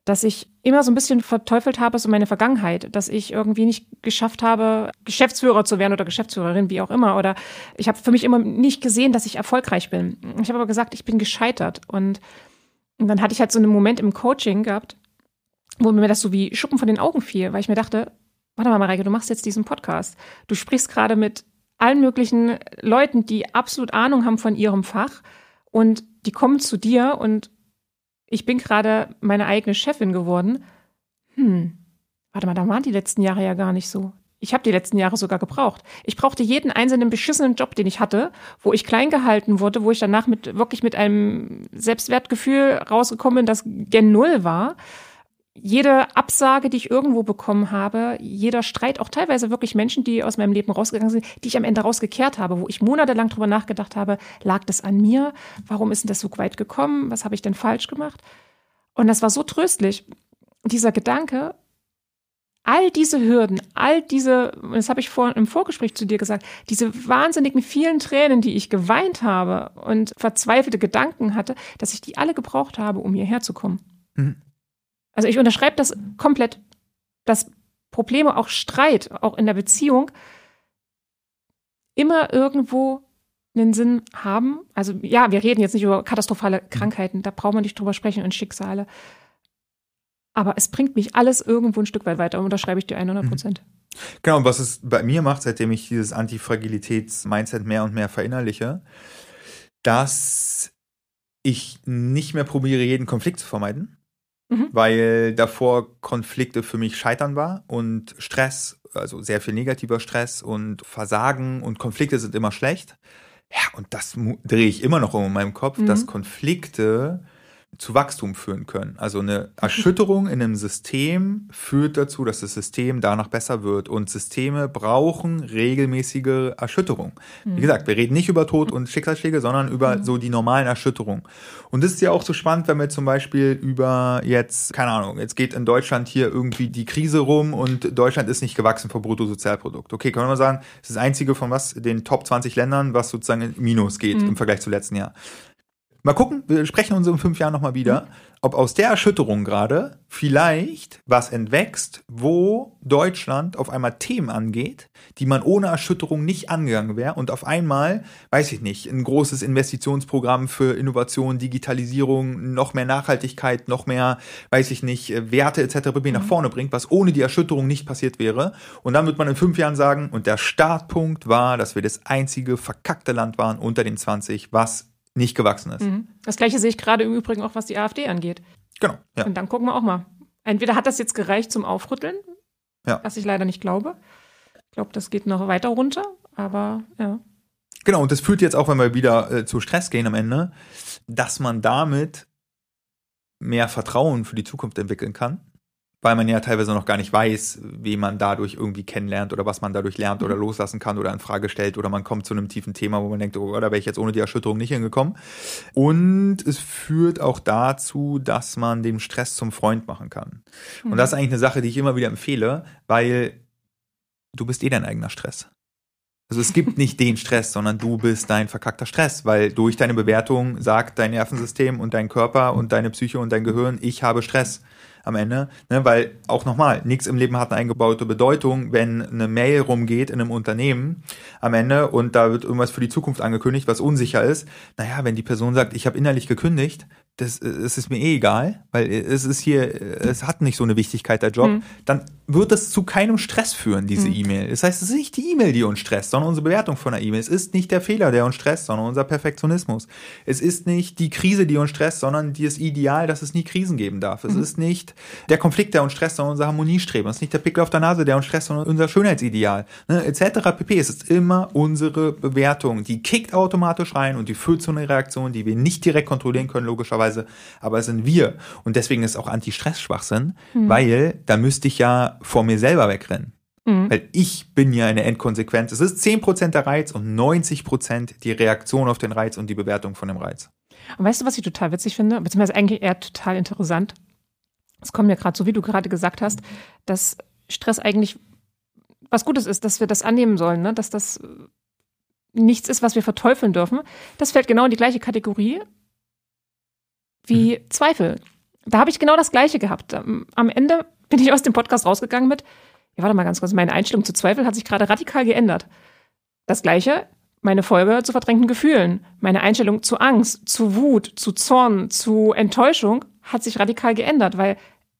dass ich immer so ein bisschen verteufelt habe, so meine Vergangenheit, dass ich irgendwie nicht geschafft habe, Geschäftsführer zu werden oder Geschäftsführerin, wie auch immer. Oder ich habe für mich immer nicht gesehen, dass ich erfolgreich bin. Ich habe aber gesagt, ich bin gescheitert. Und, und dann hatte ich halt so einen Moment im Coaching gehabt, wo mir das so wie Schuppen von den Augen fiel, weil ich mir dachte, warte mal, Mareike, du machst jetzt diesen Podcast. Du sprichst gerade mit allen möglichen Leuten, die absolut Ahnung haben von ihrem Fach und die kommen zu dir und ich bin gerade meine eigene Chefin geworden. Hm, warte mal, da waren die letzten Jahre ja gar nicht so. Ich habe die letzten Jahre sogar gebraucht. Ich brauchte jeden einzelnen beschissenen Job, den ich hatte, wo ich klein gehalten wurde, wo ich danach mit wirklich mit einem Selbstwertgefühl rausgekommen bin, das gen Null war jede Absage, die ich irgendwo bekommen habe, jeder Streit, auch teilweise wirklich Menschen, die aus meinem Leben rausgegangen sind, die ich am Ende rausgekehrt habe, wo ich monatelang drüber nachgedacht habe, lag das an mir? Warum ist denn das so weit gekommen? Was habe ich denn falsch gemacht? Und das war so tröstlich, dieser Gedanke, all diese Hürden, all diese, das habe ich vor, im Vorgespräch zu dir gesagt, diese wahnsinnigen vielen Tränen, die ich geweint habe und verzweifelte Gedanken hatte, dass ich die alle gebraucht habe, um hierher zu kommen. Mhm. Also ich unterschreibe das komplett, dass Probleme, auch Streit, auch in der Beziehung, immer irgendwo einen Sinn haben. Also ja, wir reden jetzt nicht über katastrophale Krankheiten, da brauchen wir nicht drüber sprechen und Schicksale. Aber es bringt mich alles irgendwo ein Stück weit weiter und unterschreibe ich dir 100 Prozent. Genau, und was es bei mir macht, seitdem ich dieses Antifragilitäts-Mindset mehr und mehr verinnerliche, dass ich nicht mehr probiere, jeden Konflikt zu vermeiden, mhm. weil davor Konflikte für mich Scheitern war und Stress, also sehr viel negativer Stress und Versagen und Konflikte sind immer schlecht. Ja, und das drehe ich immer noch in meinem Kopf, mhm. dass Konflikte zu Wachstum führen können. Also eine Erschütterung in einem System führt dazu, dass das System danach besser wird. Und Systeme brauchen regelmäßige Erschütterung. Wie mhm. gesagt, wir reden nicht über Tod und Schicksalsschläge, sondern über mhm. so die normalen Erschütterungen. Und das ist ja auch so spannend, wenn wir zum Beispiel über jetzt, keine Ahnung, jetzt geht in Deutschland hier irgendwie die Krise rum und Deutschland ist nicht gewachsen vom Bruttosozialprodukt. Okay, können wir sagen, das ist das einzige von was, den Top 20 Ländern, was sozusagen in Minus geht mhm. im Vergleich zu letzten Jahr. Mal gucken, wir sprechen uns in fünf Jahren nochmal wieder, ob aus der Erschütterung gerade vielleicht was entwächst, wo Deutschland auf einmal Themen angeht, die man ohne Erschütterung nicht angegangen wäre und auf einmal, weiß ich nicht, ein großes Investitionsprogramm für Innovation, Digitalisierung, noch mehr Nachhaltigkeit, noch mehr, weiß ich nicht, Werte etc. Mhm. nach vorne bringt, was ohne die Erschütterung nicht passiert wäre. Und dann wird man in fünf Jahren sagen, und der Startpunkt war, dass wir das einzige verkackte Land waren unter den 20, was nicht gewachsen ist. Mhm. Das gleiche sehe ich gerade im Übrigen auch, was die AfD angeht. Genau. Ja. Und dann gucken wir auch mal. Entweder hat das jetzt gereicht zum Aufrütteln, ja. was ich leider nicht glaube. Ich glaube, das geht noch weiter runter, aber ja. Genau, und das führt jetzt auch, wenn wir wieder äh, zu Stress gehen am Ende, dass man damit mehr Vertrauen für die Zukunft entwickeln kann weil man ja teilweise noch gar nicht weiß, wie man dadurch irgendwie kennenlernt oder was man dadurch lernt oder mhm. loslassen kann oder in Frage stellt oder man kommt zu einem tiefen Thema, wo man denkt, oh, da wäre ich jetzt ohne die Erschütterung nicht hingekommen. Und es führt auch dazu, dass man den Stress zum Freund machen kann. Mhm. Und das ist eigentlich eine Sache, die ich immer wieder empfehle, weil du bist eh dein eigener Stress. Also es gibt nicht den Stress, sondern du bist dein verkackter Stress, weil durch deine Bewertung sagt dein Nervensystem und dein Körper und deine Psyche und dein Gehirn, ich habe Stress am Ende, ne? weil auch nochmal, nichts im Leben hat eine eingebaute Bedeutung, wenn eine Mail rumgeht in einem Unternehmen am Ende und da wird irgendwas für die Zukunft angekündigt, was unsicher ist. Naja, wenn die Person sagt, ich habe innerlich gekündigt, das, das ist mir eh egal, weil es ist hier, es hat nicht so eine Wichtigkeit, der Job, mhm. dann wird das zu keinem Stress führen, diese mhm. E-Mail. Das heißt, es ist nicht die E-Mail, die uns stresst, sondern unsere Bewertung von der E-Mail. Es ist nicht der Fehler, der uns stresst, sondern unser Perfektionismus. Es ist nicht die Krise, die uns stresst, sondern das Ideal, dass es nie Krisen geben darf. Es mhm. ist nicht der Konflikt, der uns stresst, sondern unser Harmoniestreben. Es ist nicht der Pickel auf der Nase, der uns stresst, sondern unser Schönheitsideal. Ne, etc. pp. Es ist immer unsere Bewertung. Die kickt automatisch rein und die führt zu einer Reaktion, die wir nicht direkt kontrollieren können, logischerweise aber es sind wir. Und deswegen ist auch Anti-Stress-Schwachsinn, mhm. weil da müsste ich ja vor mir selber wegrennen. Mhm. Weil ich bin ja eine Endkonsequenz. Es ist 10% der Reiz und 90% die Reaktion auf den Reiz und die Bewertung von dem Reiz. Und weißt du, was ich total witzig finde? Beziehungsweise eigentlich eher total interessant. Es kommt mir gerade so, wie du gerade gesagt hast, dass Stress eigentlich was Gutes ist, dass wir das annehmen sollen, ne? dass das nichts ist, was wir verteufeln dürfen. Das fällt genau in die gleiche Kategorie wie mhm. Zweifel. Da habe ich genau das Gleiche gehabt. Am Ende bin ich aus dem Podcast rausgegangen mit, ja, warte mal ganz kurz, meine Einstellung zu Zweifel hat sich gerade radikal geändert. Das Gleiche, meine Folge zu verdrängten Gefühlen, meine Einstellung zu Angst, zu Wut, zu Zorn, zu Enttäuschung hat sich radikal geändert, weil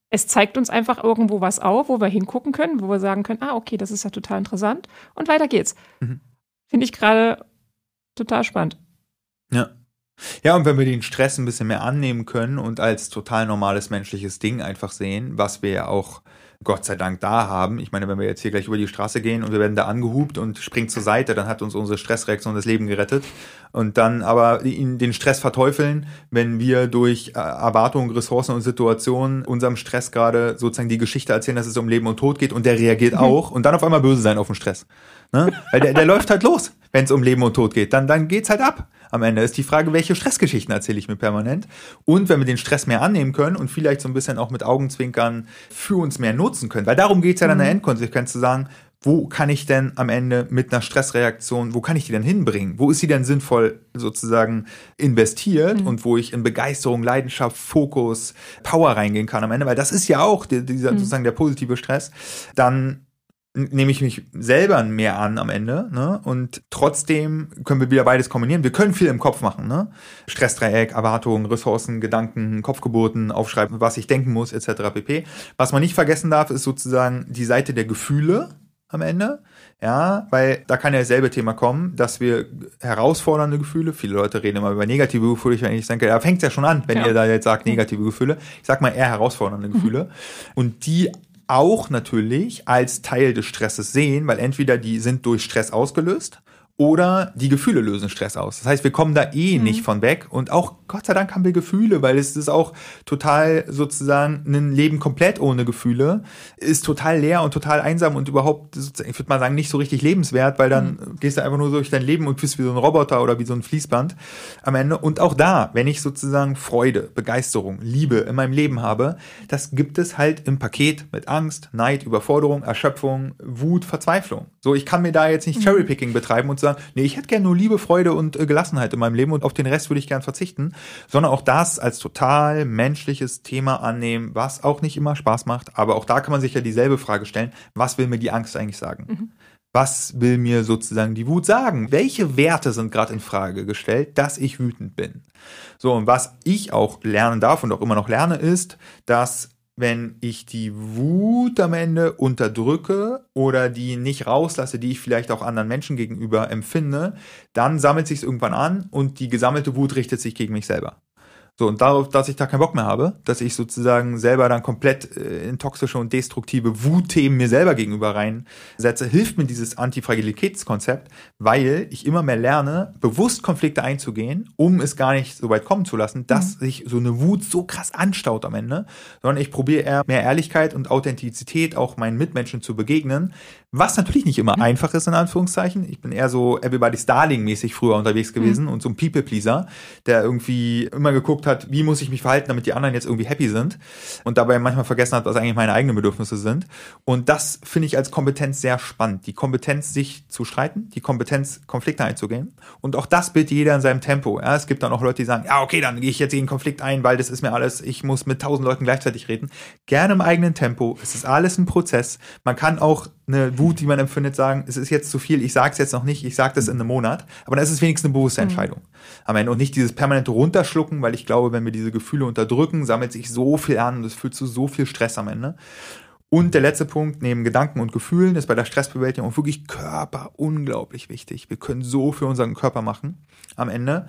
es zeigt uns einfach irgendwo was auf, wo wir hingucken können, wo wir sagen können, ah, okay, das ist ja total interessant und weiter geht's. Mhm. Finde ich gerade total spannend. Ja. Ja, und wenn wir den Stress ein bisschen mehr annehmen können und als total normales menschliches Ding einfach sehen, was wir ja auch Gott sei Dank da haben. Ich meine, wenn wir jetzt hier gleich über die Straße gehen und wir werden da angehupt und springt zur Seite, dann hat uns unsere Stressreaktion das Leben gerettet. Und dann aber den Stress verteufeln, wenn wir durch äh, Erwartungen, Ressourcen und Situationen unserem Stress gerade sozusagen die Geschichte erzählen, dass es um Leben und Tod geht und der reagiert mhm. auch und dann auf einmal böse sein auf den Stress. Ne? Weil der, der läuft halt los, wenn es um Leben und Tod geht. Dann, dann geht's halt ab am Ende. Ist die Frage, welche Stressgeschichten erzähle ich mir permanent? Und wenn wir den Stress mehr annehmen können und vielleicht so ein bisschen auch mit Augenzwinkern für uns mehr nutzen können, weil darum geht's ja dann mhm. in der Endkonsequenz zu sagen, wo kann ich denn am Ende mit einer Stressreaktion, wo kann ich die denn hinbringen? Wo ist sie denn sinnvoll sozusagen investiert mhm. und wo ich in Begeisterung, Leidenschaft, Fokus, Power reingehen kann am Ende? Weil das ist ja auch dieser, mhm. sozusagen der positive Stress. Dann nehme ich mich selber mehr an am Ende, ne? Und trotzdem können wir wieder beides kombinieren. Wir können viel im Kopf machen, ne? Stressdreieck, Erwartungen, Ressourcen, Gedanken, Kopfgeburten, aufschreiben, was ich denken muss, etc. pp. Was man nicht vergessen darf, ist sozusagen die Seite der Gefühle am Ende. Ja, weil da kann ja dasselbe Thema kommen, dass wir herausfordernde Gefühle, viele Leute reden immer über negative Gefühle, wenn ich denke, ja, fängt's ja schon an, wenn ja. ihr da jetzt sagt negative Gefühle. Ich sag mal eher herausfordernde Gefühle. Mhm. Und die auch natürlich als Teil des Stresses sehen, weil entweder die sind durch Stress ausgelöst oder die Gefühle lösen Stress aus. Das heißt, wir kommen da eh mhm. nicht von weg. Und auch Gott sei Dank haben wir Gefühle, weil es ist auch total sozusagen ein Leben komplett ohne Gefühle ist total leer und total einsam und überhaupt, ich würde mal sagen, nicht so richtig lebenswert, weil dann mhm. gehst du einfach nur durch dein Leben und bist wie so ein Roboter oder wie so ein Fließband am Ende. Und auch da, wenn ich sozusagen Freude, Begeisterung, Liebe in meinem Leben habe, das gibt es halt im Paket mit Angst, Neid, Überforderung, Erschöpfung, Wut, Verzweiflung. So, ich kann mir da jetzt nicht mhm. Cherrypicking betreiben und sagen, nee, ich hätte gerne nur Liebe, Freude und äh, Gelassenheit in meinem Leben und auf den Rest würde ich gern verzichten, sondern auch das als total menschliches Thema annehmen, was auch nicht immer Spaß macht, aber auch da kann man sich ja dieselbe Frage stellen, was will mir die Angst eigentlich sagen? Mhm. Was will mir sozusagen die Wut sagen? Welche Werte sind gerade in Frage gestellt, dass ich wütend bin? So, und was ich auch lernen darf und auch immer noch lerne, ist, dass wenn ich die Wut am Ende unterdrücke oder die nicht rauslasse, die ich vielleicht auch anderen Menschen gegenüber empfinde, dann sammelt sich es irgendwann an und die gesammelte Wut richtet sich gegen mich selber. So, und darauf, dass ich da keinen Bock mehr habe, dass ich sozusagen selber dann komplett äh, in toxische und destruktive Wutthemen mir selber gegenüber reinsetze, hilft mir dieses Antifragilitätskonzept, weil ich immer mehr lerne, bewusst Konflikte einzugehen, um es gar nicht so weit kommen zu lassen, dass mhm. sich so eine Wut so krass anstaut am Ende, sondern ich probiere eher mehr Ehrlichkeit und Authentizität auch meinen Mitmenschen zu begegnen, was natürlich nicht immer mhm. einfach ist, in Anführungszeichen. Ich bin eher so Everybody's Darling-mäßig früher unterwegs gewesen mhm. und so ein People-Pleaser, der irgendwie immer geguckt hat, wie muss ich mich verhalten, damit die anderen jetzt irgendwie happy sind und dabei manchmal vergessen hat, was eigentlich meine eigenen Bedürfnisse sind. Und das finde ich als Kompetenz sehr spannend. Die Kompetenz, sich zu streiten, die Kompetenz, Konflikte einzugehen. Und auch das bitte jeder in seinem Tempo. Ja, es gibt dann auch Leute, die sagen, ja, okay, dann gehe ich jetzt gegen Konflikt ein, weil das ist mir alles, ich muss mit tausend Leuten gleichzeitig reden. Gerne im eigenen Tempo. Es ist alles ein Prozess. Man kann auch eine Wut, die man empfindet, sagen, es ist jetzt zu viel, ich sage es jetzt noch nicht, ich sage das in einem Monat, aber dann ist es wenigstens eine bewusste mhm. Entscheidung. Am Ende und nicht dieses permanente Runterschlucken, weil ich glaube, wenn wir diese Gefühle unterdrücken, sammelt sich so viel an und es führt zu so viel Stress am Ende. Und der letzte Punkt neben Gedanken und Gefühlen ist bei der Stressbewältigung auch wirklich Körper unglaublich wichtig. Wir können so für unseren Körper machen am Ende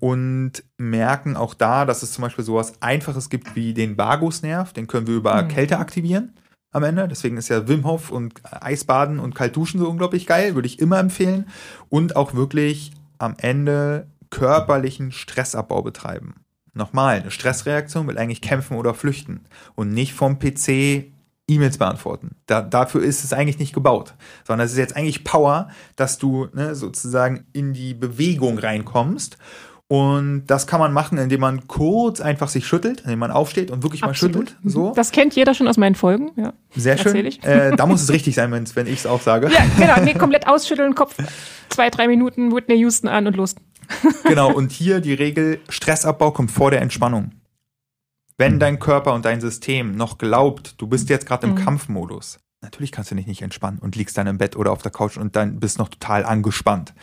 und merken auch da, dass es zum Beispiel sowas Einfaches gibt wie den Vagusnerv, den können wir über mhm. Kälte aktivieren am Ende. Deswegen ist ja Wim Hof und Eisbaden und Kaltduschen so unglaublich geil, würde ich immer empfehlen. Und auch wirklich am Ende körperlichen Stressabbau betreiben. Nochmal, eine Stressreaktion will eigentlich kämpfen oder flüchten und nicht vom PC E-Mails beantworten. Da, dafür ist es eigentlich nicht gebaut, sondern es ist jetzt eigentlich Power, dass du ne, sozusagen in die Bewegung reinkommst. Und das kann man machen, indem man kurz einfach sich schüttelt, indem man aufsteht und wirklich Absolut. mal schüttelt. So. Das kennt jeder schon aus meinen Folgen. Ja. Sehr schön. Äh, da muss es richtig sein, wenn's, wenn ich es auch sage. Ja, genau. Nee, komplett ausschütteln, Kopf zwei, drei Minuten, Whitney Houston an und los. Genau, und hier die Regel, Stressabbau kommt vor der Entspannung. Wenn dein Körper und dein System noch glaubt, du bist jetzt gerade im Mhm. Kampfmodus, natürlich kannst du dich nicht entspannen und liegst dann im Bett oder auf der Couch und dann bist noch total angespannt.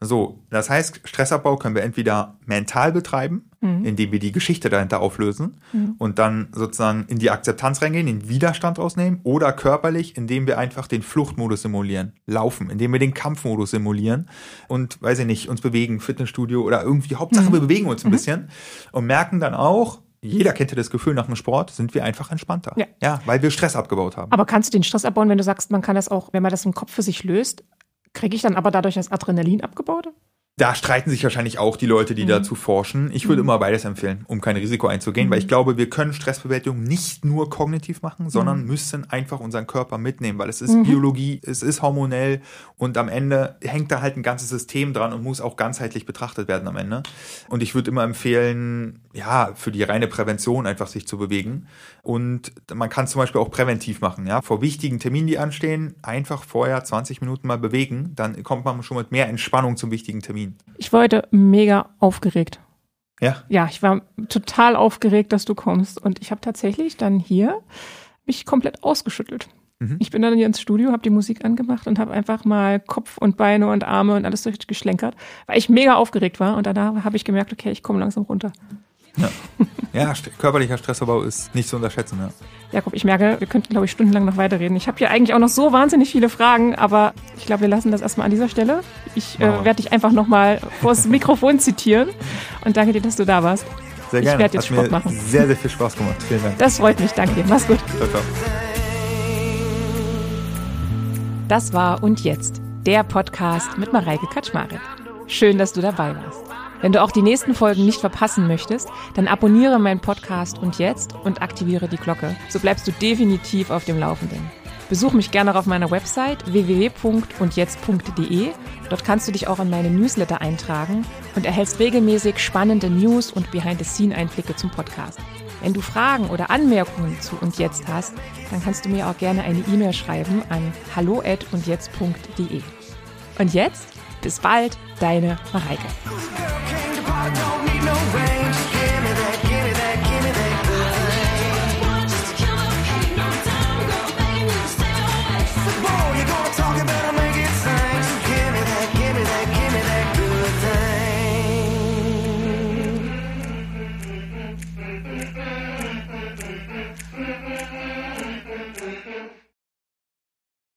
So, das heißt, Stressabbau können wir entweder mental betreiben, Mhm. indem wir die Geschichte dahinter auflösen und dann sozusagen in die Akzeptanz reingehen, den Widerstand rausnehmen oder körperlich, indem wir einfach den Fluchtmodus simulieren, laufen, indem wir den Kampfmodus simulieren und, weiß ich nicht, uns bewegen, Fitnessstudio oder irgendwie, Hauptsache wir bewegen uns ein bisschen und merken dann auch, jeder kennt ja das Gefühl, nach dem Sport sind wir einfach entspannter. Ja. ja weil wir Stress abgebaut haben. Aber kannst du den Stress abbauen, wenn du sagst, man kann das auch, wenn man das im Kopf für sich löst, kriege ich dann aber dadurch das Adrenalin abgebaut? Da streiten sich wahrscheinlich auch die Leute, die dazu forschen. Ich würde immer beides empfehlen, um kein Risiko einzugehen, weil ich glaube, wir können Stressbewältigung nicht nur kognitiv machen, sondern müssen einfach unseren Körper mitnehmen, weil es ist Biologie, es ist hormonell und am Ende hängt da halt ein ganzes System dran und muss auch ganzheitlich betrachtet werden am Ende. Und ich würde immer empfehlen, ja, für die reine Prävention einfach sich zu bewegen. Und man kann zum Beispiel auch präventiv machen, ja, vor wichtigen Terminen, die anstehen, einfach vorher 20 Minuten mal bewegen, dann kommt man schon mit mehr Entspannung zum wichtigen Termin. Ich war heute mega aufgeregt. Ja, Ja, ich war total aufgeregt, dass du kommst. Und ich habe tatsächlich dann hier mich komplett ausgeschüttelt. Mhm. Ich bin dann hier ins Studio, habe die Musik angemacht und habe einfach mal Kopf und Beine und Arme und alles durchgeschlenkert, weil ich mega aufgeregt war. Und danach habe ich gemerkt, okay, ich komme langsam runter. ja, st körperlicher Stressabbau ist nicht zu unterschätzen. Ja. Jakob, ich merke, wir könnten, glaube ich, stundenlang noch weiterreden. Ich habe hier eigentlich auch noch so wahnsinnig viele Fragen, aber ich glaube, wir lassen das erstmal an dieser Stelle. Ich äh, werde dich einfach nochmal vors Mikrofon zitieren und danke dir, dass du da warst. Sehr Ich gerne. werd jetzt Hat Sport machen. sehr, sehr viel Spaß gemacht. Vielen Dank. Das freut mich, danke dir. Mach's gut. Ciao, ciao. Das war Und Jetzt, der Podcast mit Mareike Kaczmarek. Schön, dass du dabei warst. Wenn du auch die nächsten Folgen nicht verpassen möchtest, dann abonniere meinen Podcast Und Jetzt und aktiviere die Glocke. So bleibst du definitiv auf dem Laufenden. Besuch mich gerne auf meiner Website www.undjetzt.de. Dort kannst du dich auch in meine Newsletter eintragen und erhältst regelmäßig spannende News und Behind-the-Scene-Einblicke zum Podcast. Wenn du Fragen oder Anmerkungen zu und jetzt hast, dann kannst du mir auch gerne eine E-Mail schreiben an hallo@undjetzt.de. Und jetzt bis bald, deine Mareike.